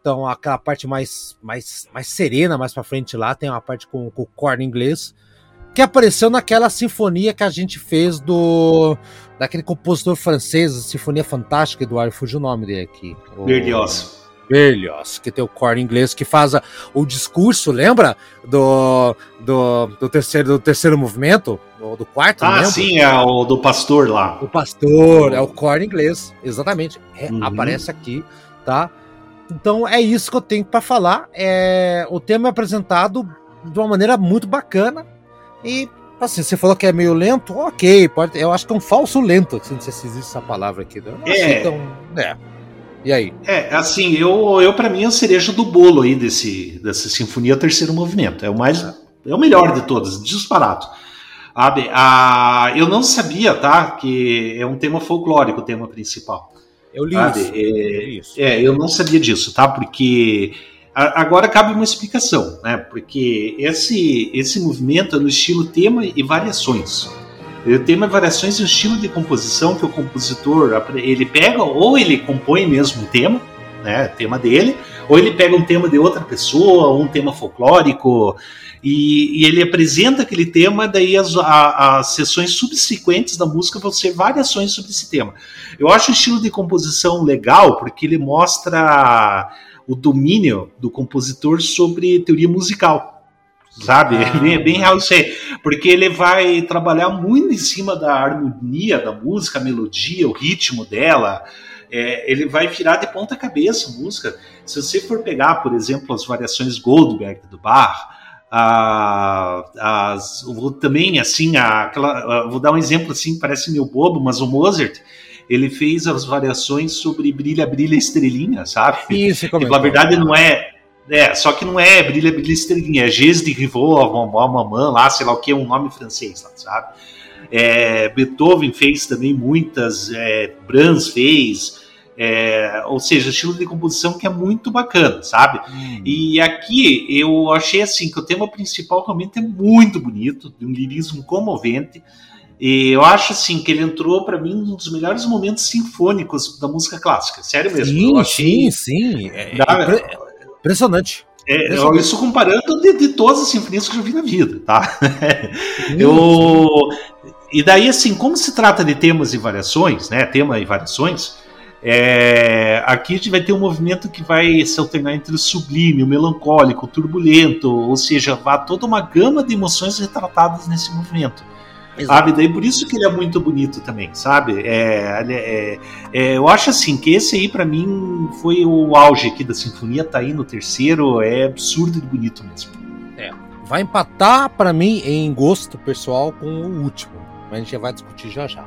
[SPEAKER 1] Então aquela parte mais, mais, mais serena mais para frente lá, tem uma parte com, com o corno inglês que apareceu naquela sinfonia que a gente fez do daquele compositor francês, Sinfonia Fantástica, Eduardo, fugiu o nome dele aqui.
[SPEAKER 2] O... Berlioz.
[SPEAKER 1] Berlioz, que tem o coro inglês que faz a, o discurso, lembra? Do, do, do, terceiro, do terceiro movimento, do, do quarto,
[SPEAKER 2] Ah, sim, é o do pastor lá.
[SPEAKER 1] O pastor, é o coro inglês, exatamente. É, uhum. Aparece aqui, tá? Então é isso que eu tenho para falar. É, o tema é apresentado de uma maneira muito bacana, e, assim, você falou que é meio lento, ok, pode, eu acho que é um falso lento, não sei se existe essa palavra aqui. Não
[SPEAKER 2] é. Então, é.
[SPEAKER 1] E aí?
[SPEAKER 2] É, assim, eu, eu para mim, é a cereja do bolo aí desse, dessa sinfonia, é terceiro movimento. É o mais. É o melhor de todas, disparado. Ah, eu não sabia, tá? Que é um tema folclórico o tema principal.
[SPEAKER 1] Eu li, isso. É,
[SPEAKER 2] eu li isso. É, eu não sabia disso, tá? Porque Agora cabe uma explicação, né? Porque esse, esse movimento é no estilo tema e variações. O tema e variações é um estilo de composição que o compositor ele pega ou ele compõe mesmo um tema, né? Tema dele, ou ele pega um tema de outra pessoa, um tema folclórico e, e ele apresenta aquele tema. Daí as, a, as sessões subsequentes da música vão ser variações sobre esse tema. Eu acho o estilo de composição legal porque ele mostra o domínio do compositor sobre teoria musical. Sabe? Ah, é bem, bem real isso aí. Porque ele vai trabalhar muito em cima da harmonia da música, a melodia, o ritmo dela. É, ele vai virar de ponta cabeça a música. Se você for pegar, por exemplo, as variações Goldberg do Bach, a, as, vou também assim, a, aquela, vou dar um exemplo assim, parece meio bobo, mas o Mozart ele fez as variações sobre Brilha, Brilha, Estrelinha, sabe?
[SPEAKER 1] Isso,
[SPEAKER 2] que na verdade não é. É, só que não é Brilha, Brilha, Estrelinha, é Gés de Rivaux, Mamã, lá, sei lá o que, é um nome francês, sabe? É, Beethoven fez também muitas, é, Brahms fez, é, ou seja, estilo de composição que é muito bacana, sabe? Hum. E aqui eu achei assim que o tema principal realmente é muito bonito, de um lirismo comovente. E eu acho assim que ele entrou para mim um dos melhores momentos sinfônicos da música clássica. Sério mesmo.
[SPEAKER 1] Sim, sim, sim. É, é impressionante.
[SPEAKER 2] É, isso comparando de, de, todas as sinfonias que eu vi na vida, tá? eu, e daí, assim, como se trata de temas e variações, né? Tema e variações, É, aqui a gente vai ter um movimento que vai se alternar entre o sublime, o melancólico, o turbulento, ou seja, vá toda uma gama de emoções retratadas nesse movimento. Exato. Sabe? Daí por isso que ele é muito bonito também, sabe? É, é, é, eu acho assim que esse aí para mim foi o auge aqui da sinfonia, tá aí no terceiro, é absurdo de bonito mesmo.
[SPEAKER 1] É, vai empatar para mim em gosto pessoal com o último, mas a gente já vai discutir já já.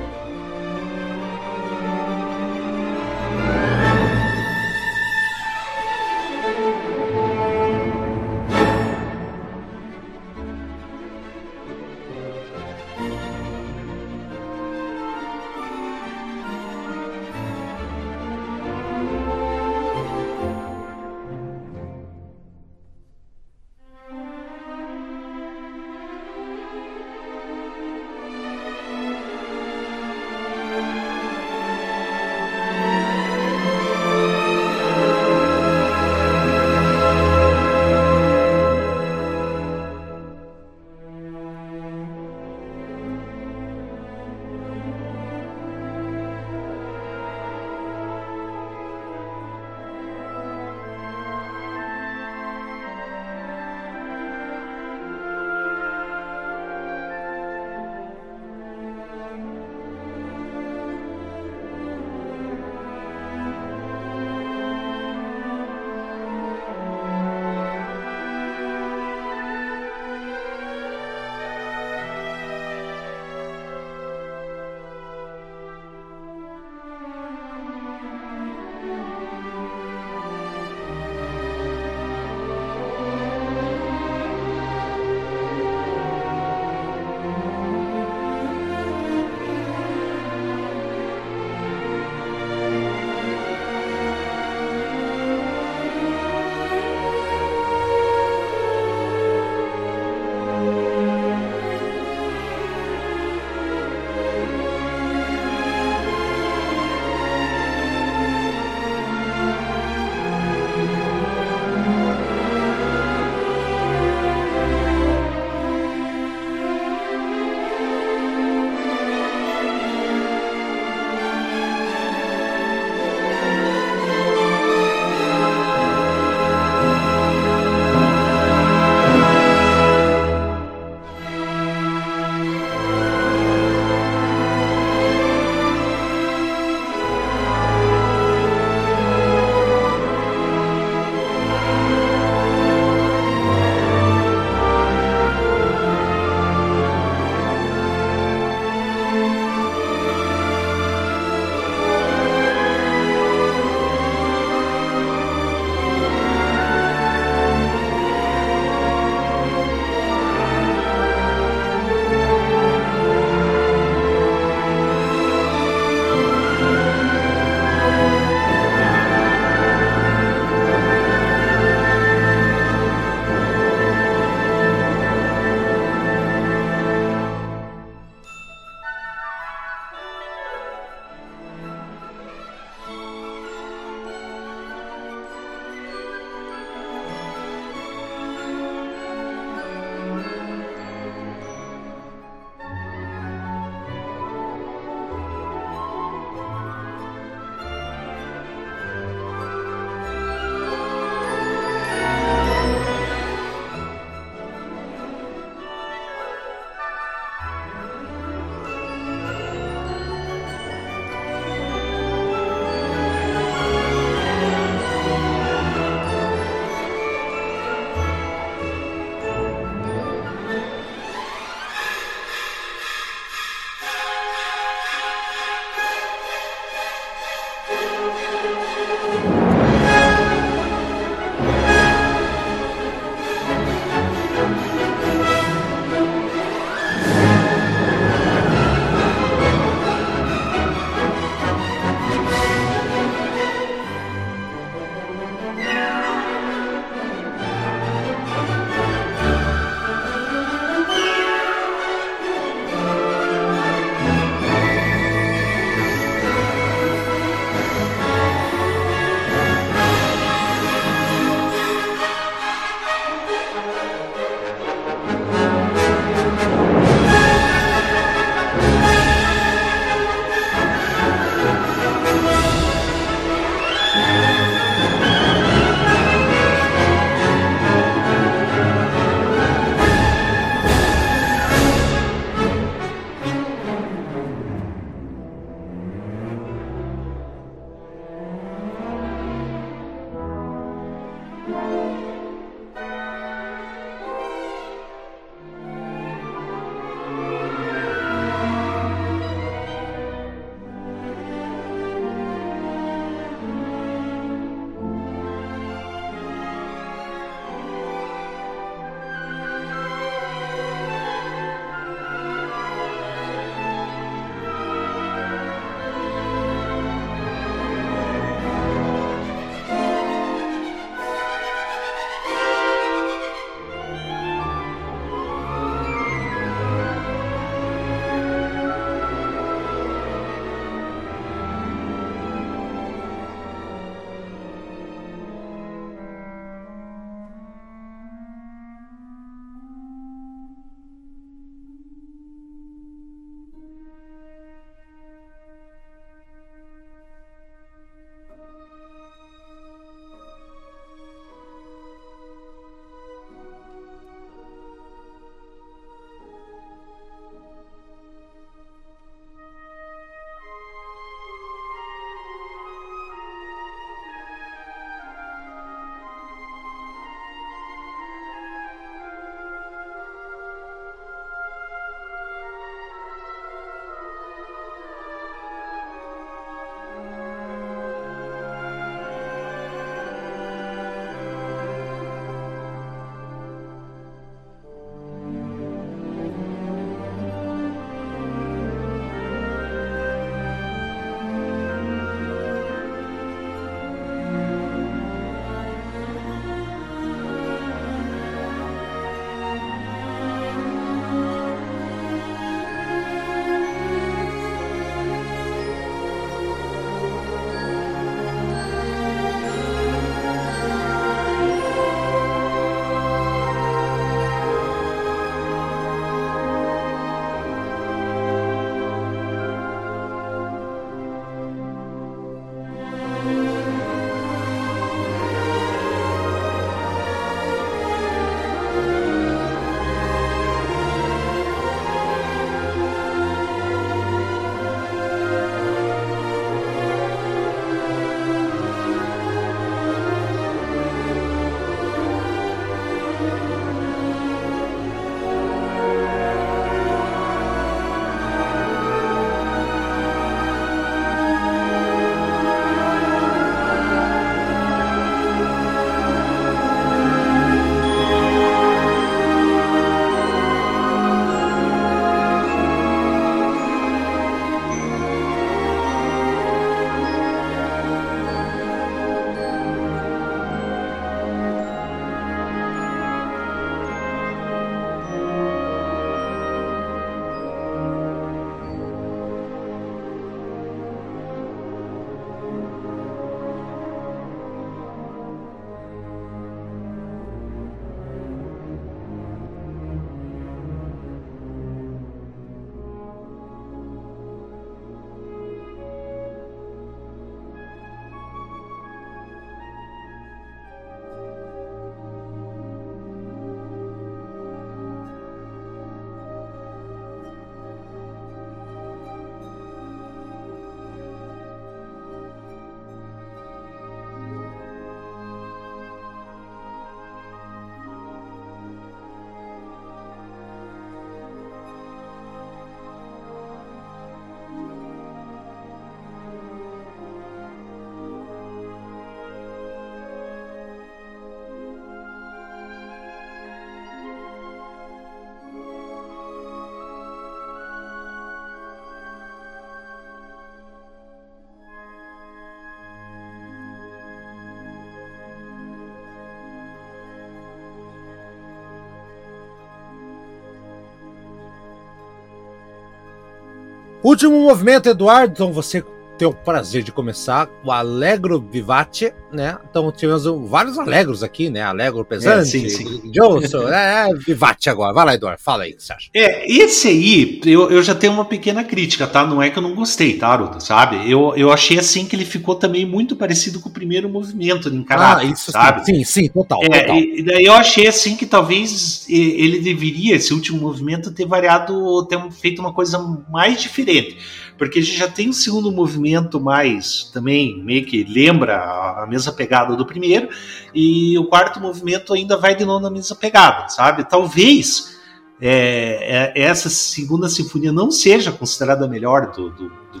[SPEAKER 1] Último movimento, Eduardo. Então você tem o prazer de começar o Allegro Vivace, né? Então tivemos vários Allegros aqui, né? Allegro pesante, é, sim, sim. Johnson, é, é, Vivace agora. Vai lá, Eduardo, fala aí o que você acha.
[SPEAKER 2] É, esse aí, eu, eu já tenho uma pequena crítica, tá? Não é que eu não gostei, tá, Aruda, sabe? Eu, eu achei assim que ele ficou também muito parecido com o primeiro movimento em caráter, ah, isso, sabe?
[SPEAKER 1] Sim, sim, total.
[SPEAKER 2] É,
[SPEAKER 1] total.
[SPEAKER 2] E daí eu achei assim que talvez ele deveria, esse último movimento, ter variado, ter feito uma coisa mais diferente porque a gente já tem um segundo movimento mais também meio que lembra a, mesma pegada do primeiro, e o quarto movimento ainda vai de novo na mesma pegada, sabe? Talvez é, é, essa segunda sinfonia não seja considerada a melhor do, do, do,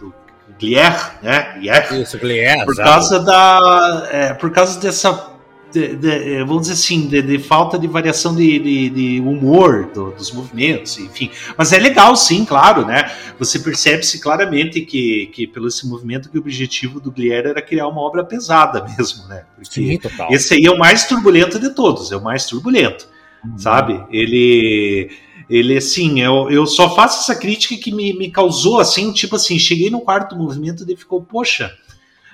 [SPEAKER 2] do Glier, né?
[SPEAKER 1] Glier, Isso, Glier,
[SPEAKER 2] por causa da, é, por causa dessa de, de, é, vamos dizer assim, de, de, falta de variação de, humor do, dos movimentos, enfim. Mas é legal, sim, claro, né? Você percebe-se claramente que, que pelo esse movimento que o objetivo do Glier era criar uma obra pesada mesmo, né?
[SPEAKER 1] Porque sim, total.
[SPEAKER 2] Esse aí é o mais turbulento de todos, é o mais turbulento, uhum. sabe? Ele ele assim, eu, eu só faço essa crítica que me, me causou assim, tipo assim, cheguei no quarto movimento e ficou, poxa,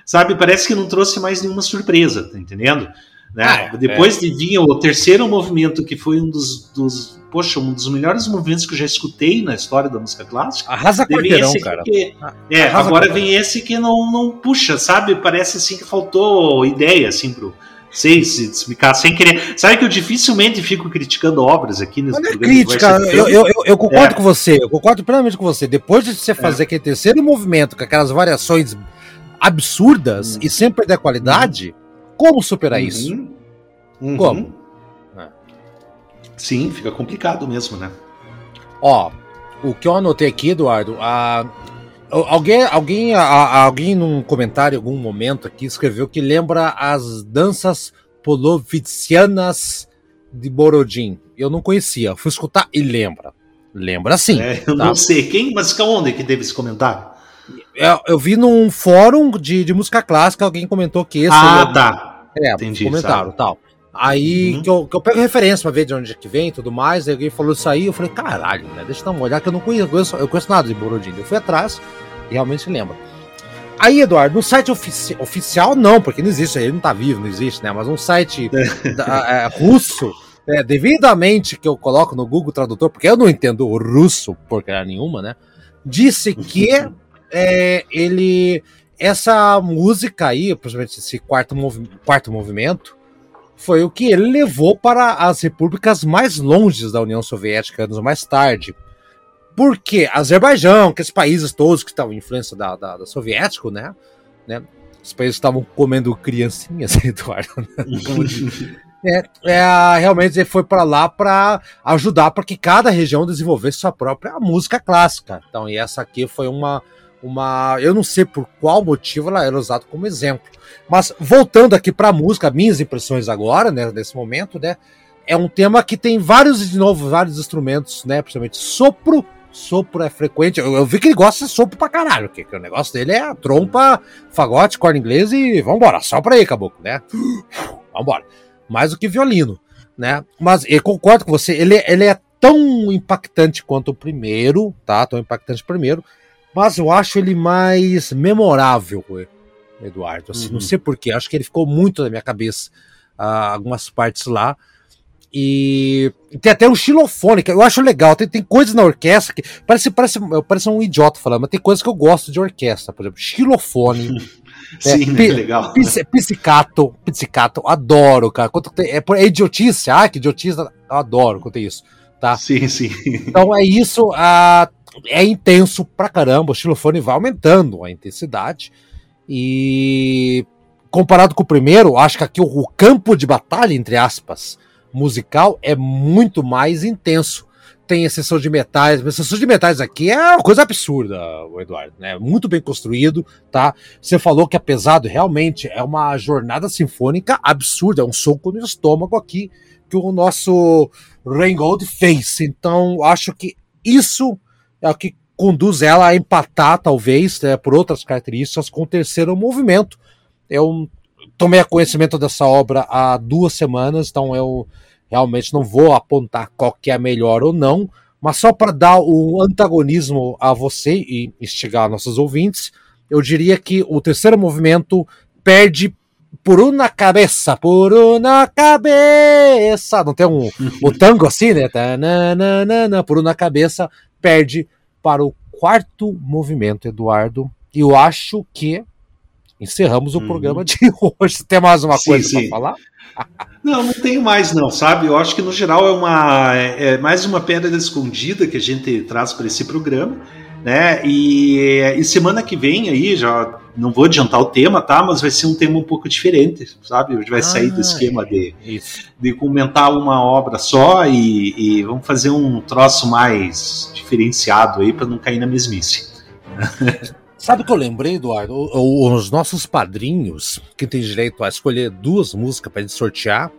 [SPEAKER 2] sabe, parece que não trouxe mais nenhuma surpresa, tá entendendo? Né? Ah, é. Depois de vir o terceiro movimento, que foi um dos, dos, poxa, um dos melhores movimentos que eu já escutei na história da música clássica.
[SPEAKER 1] Arrasa quarteirão, cara.
[SPEAKER 2] Que, ah, é, agora vem esse que não, não puxa, sabe? Parece assim que faltou ideia, assim, pro sei se explicar sem querer. Sabe que eu dificilmente fico criticando obras aqui nesse
[SPEAKER 1] Não é crítica, eu, eu, eu, eu, concordo é. com você, eu concordo plenamente com você. Depois de você fazer é. aquele terceiro movimento com aquelas variações absurdas hum. e sem perder a qualidade, como superar uhum. isso?
[SPEAKER 2] Uhum. Como? É. Sim, fica complicado mesmo, né?
[SPEAKER 1] Ó, o que eu anotei aqui, Eduardo, a, alguém, alguém, a, alguém num comentário, em algum momento aqui, escreveu que lembra as danças polovicianas de Borodin. Eu não conhecia, fui escutar e lembra. Lembra sim. É,
[SPEAKER 2] eu tá? não sei quem, mas onde que teve esse comentário?
[SPEAKER 1] Eu, eu, vi num fórum de, de música clássica, alguém comentou que esse.
[SPEAKER 2] Ah, tá.
[SPEAKER 1] É, Entendi, comentaram tal. Aí uhum. que, eu, que eu pego referência pra ver de onde é que vem e tudo mais. Aí alguém falou isso aí, eu falei, caralho, né? Deixa eu dar uma olhada que eu não conheço, eu conheço nada de Borodin. Eu fui atrás e realmente lembro. Aí, Eduardo, no site ofici oficial, não, porque não existe, ele não tá vivo, não existe, né? Mas um site da, é, russo, é, devidamente que eu coloco no Google Tradutor, porque eu não entendo o russo porcaria nenhuma, né? Disse que é, ele. Essa música aí, principalmente esse quarto, movi quarto movimento, foi o que ele levou para as repúblicas mais longes da União Soviética anos mais tarde. Porque Azerbaijão, que esses países todos que estavam influência da, da, da soviético, né? né? Os países estavam comendo criancinhas, Eduardo. Né? é, é, realmente ele foi para lá para ajudar para que cada região desenvolvesse sua própria música clássica. Então, e essa aqui foi uma, uma. Eu não sei por qual motivo ela era usada como exemplo. Mas voltando aqui para a música, minhas impressões agora, né, nesse momento, né? É um tema que tem vários, de novo, vários instrumentos, né? Principalmente sopro. Sopro é frequente. Eu, eu vi que ele gosta de sopro pra caralho. Que, que o negócio dele é trompa, fagote, corda inglesa e vambora. Sopra aí, caboclo, né? Vambora. Mais do que violino, né? Mas eu concordo com você. Ele, ele é tão impactante quanto o primeiro, tá? Tão impactante o primeiro mas eu acho ele mais memorável, Eduardo. Assim, uhum. Não sei porquê, acho que ele ficou muito na minha cabeça, uh, algumas partes lá. E tem até um xilofone, que eu acho legal. Tem, tem coisas na orquestra que. Parece, parece, parece um idiota falando, mas tem coisas que eu gosto de orquestra. Por exemplo, xilofone.
[SPEAKER 2] Sim, é, né? legal.
[SPEAKER 1] Pizzicato, pizzicato, adoro, cara. Quanto tem, é, é idiotice, ah, que idiotice, eu adoro quanto é isso. Tá?
[SPEAKER 2] Sim, sim.
[SPEAKER 1] Então é isso. Uh, é intenso pra caramba, o xilofone vai aumentando a intensidade. E comparado com o primeiro, acho que aqui o, campo de batalha, entre aspas, musical é muito mais intenso. Tem exceção de metais, mas de metais aqui é uma coisa absurda, o Eduardo, né? Muito bem construído, tá? Você falou que é pesado, realmente é uma jornada sinfônica absurda, é um soco no estômago aqui que o nosso Reingold fez. Então, acho que isso é o que conduz ela a empatar, talvez, né, por outras características, com o terceiro movimento. Eu tomei conhecimento dessa obra há duas semanas, então eu realmente não vou apontar qual que é melhor ou não, Mas só para dar o antagonismo a você e instigar nossos ouvintes, eu diria que o terceiro movimento perde por uma cabeça, por uma cabeça. Não tem um o tango assim, né? Tananana, por uma cabeça, perde para o quarto movimento, Eduardo. E eu acho que encerramos o uhum. programa de hoje. Tem mais uma sim, coisa para falar?
[SPEAKER 2] Não, não tenho mais não, sabe? Eu acho que no geral é uma é, é mais uma pedra escondida que a gente traz para esse programa, né? E, e, semana que vem aí já não vou adiantar o tema, tá? Mas vai ser um tema um pouco diferente, sabe? Vai ah, sair do esquema de, de comentar uma obra só e, e vamos fazer um troço mais diferenciado aí para não cair na mesmice.
[SPEAKER 1] Sabe o que eu lembrei, Eduardo? Os nossos padrinhos, que tem direito a escolher duas músicas para gente sortear.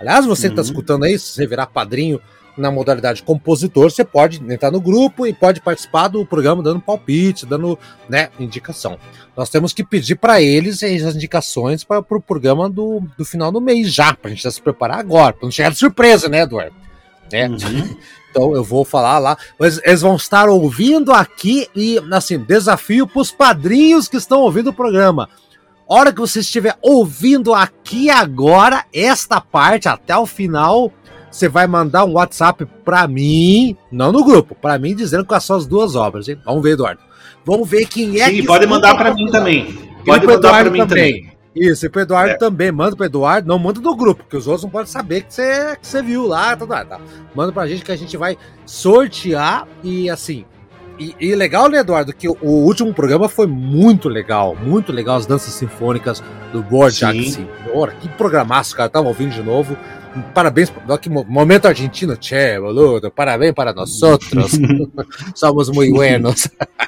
[SPEAKER 1] Aliás, você que está uhum. escutando aí, se você virar padrinho na modalidade compositor, você pode entrar no grupo e pode participar do programa dando palpite, dando né, indicação. Nós temos que pedir para eles as indicações para o pro programa do, do final do mês já, para a gente já se preparar agora, para não chegar de surpresa, né, Eduardo? É. Uhum. Então eu vou falar lá. Mas eles vão estar ouvindo aqui e, assim, desafio para os padrinhos que estão ouvindo o programa. Hora que você estiver ouvindo aqui agora, esta parte até o final, você vai mandar um WhatsApp para mim, não no grupo, para mim dizendo quais são as duas obras. Hein? Vamos ver, Eduardo. Vamos ver quem é
[SPEAKER 2] Sim,
[SPEAKER 1] que.
[SPEAKER 2] pode mandar para mim também.
[SPEAKER 1] Pode mandar para mim também. também. Isso, e pro Eduardo é. também. Manda pro Eduardo, não manda no grupo, porque os outros não podem saber que você, que você viu lá. Tá, tá, tá. Manda pra gente que a gente vai sortear e assim. E, e legal, né, Eduardo, que o, o, último programa foi muito legal, muito legal as danças sinfônicas do Borjak Senhor. Que programaço, cara. Tava ouvindo de novo. Parabéns, que momento argentino, che, boludo. Parabéns para nós outros. Somos muito buenos.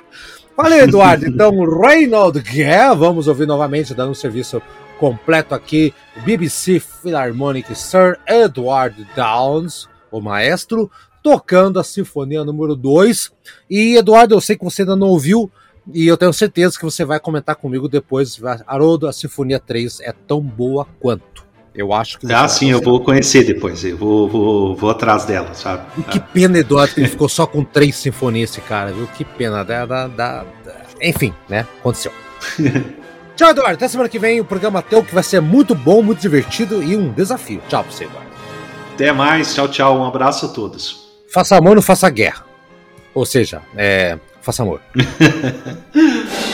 [SPEAKER 1] Valeu, Eduardo. Então, Reynold Guerra, vamos ouvir novamente, dando um serviço completo aqui. BBC Philharmonic Sir Edward Downs, o maestro, tocando a Sinfonia número 2. E, Eduardo, eu sei que você ainda não ouviu, e eu tenho certeza que você vai comentar comigo depois. Haroldo, a Sinfonia 3 é tão boa quanto. Eu acho que.
[SPEAKER 2] Ah, sim, eu vou conhecer depois. Eu vou, vou, vou atrás dela, sabe?
[SPEAKER 1] E que pena, Eduardo, que ele ficou só com três sinfonias, esse cara, viu? Que pena. Da, da, da... Enfim, né? Aconteceu. Tchau, Eduardo. Até semana que vem o programa teu, que vai ser muito bom, muito divertido e um desafio. Tchau pra você, Eduardo.
[SPEAKER 2] Até mais. Tchau, tchau. Um abraço a todos.
[SPEAKER 1] Faça amor, não faça guerra. Ou seja, é, faça amor.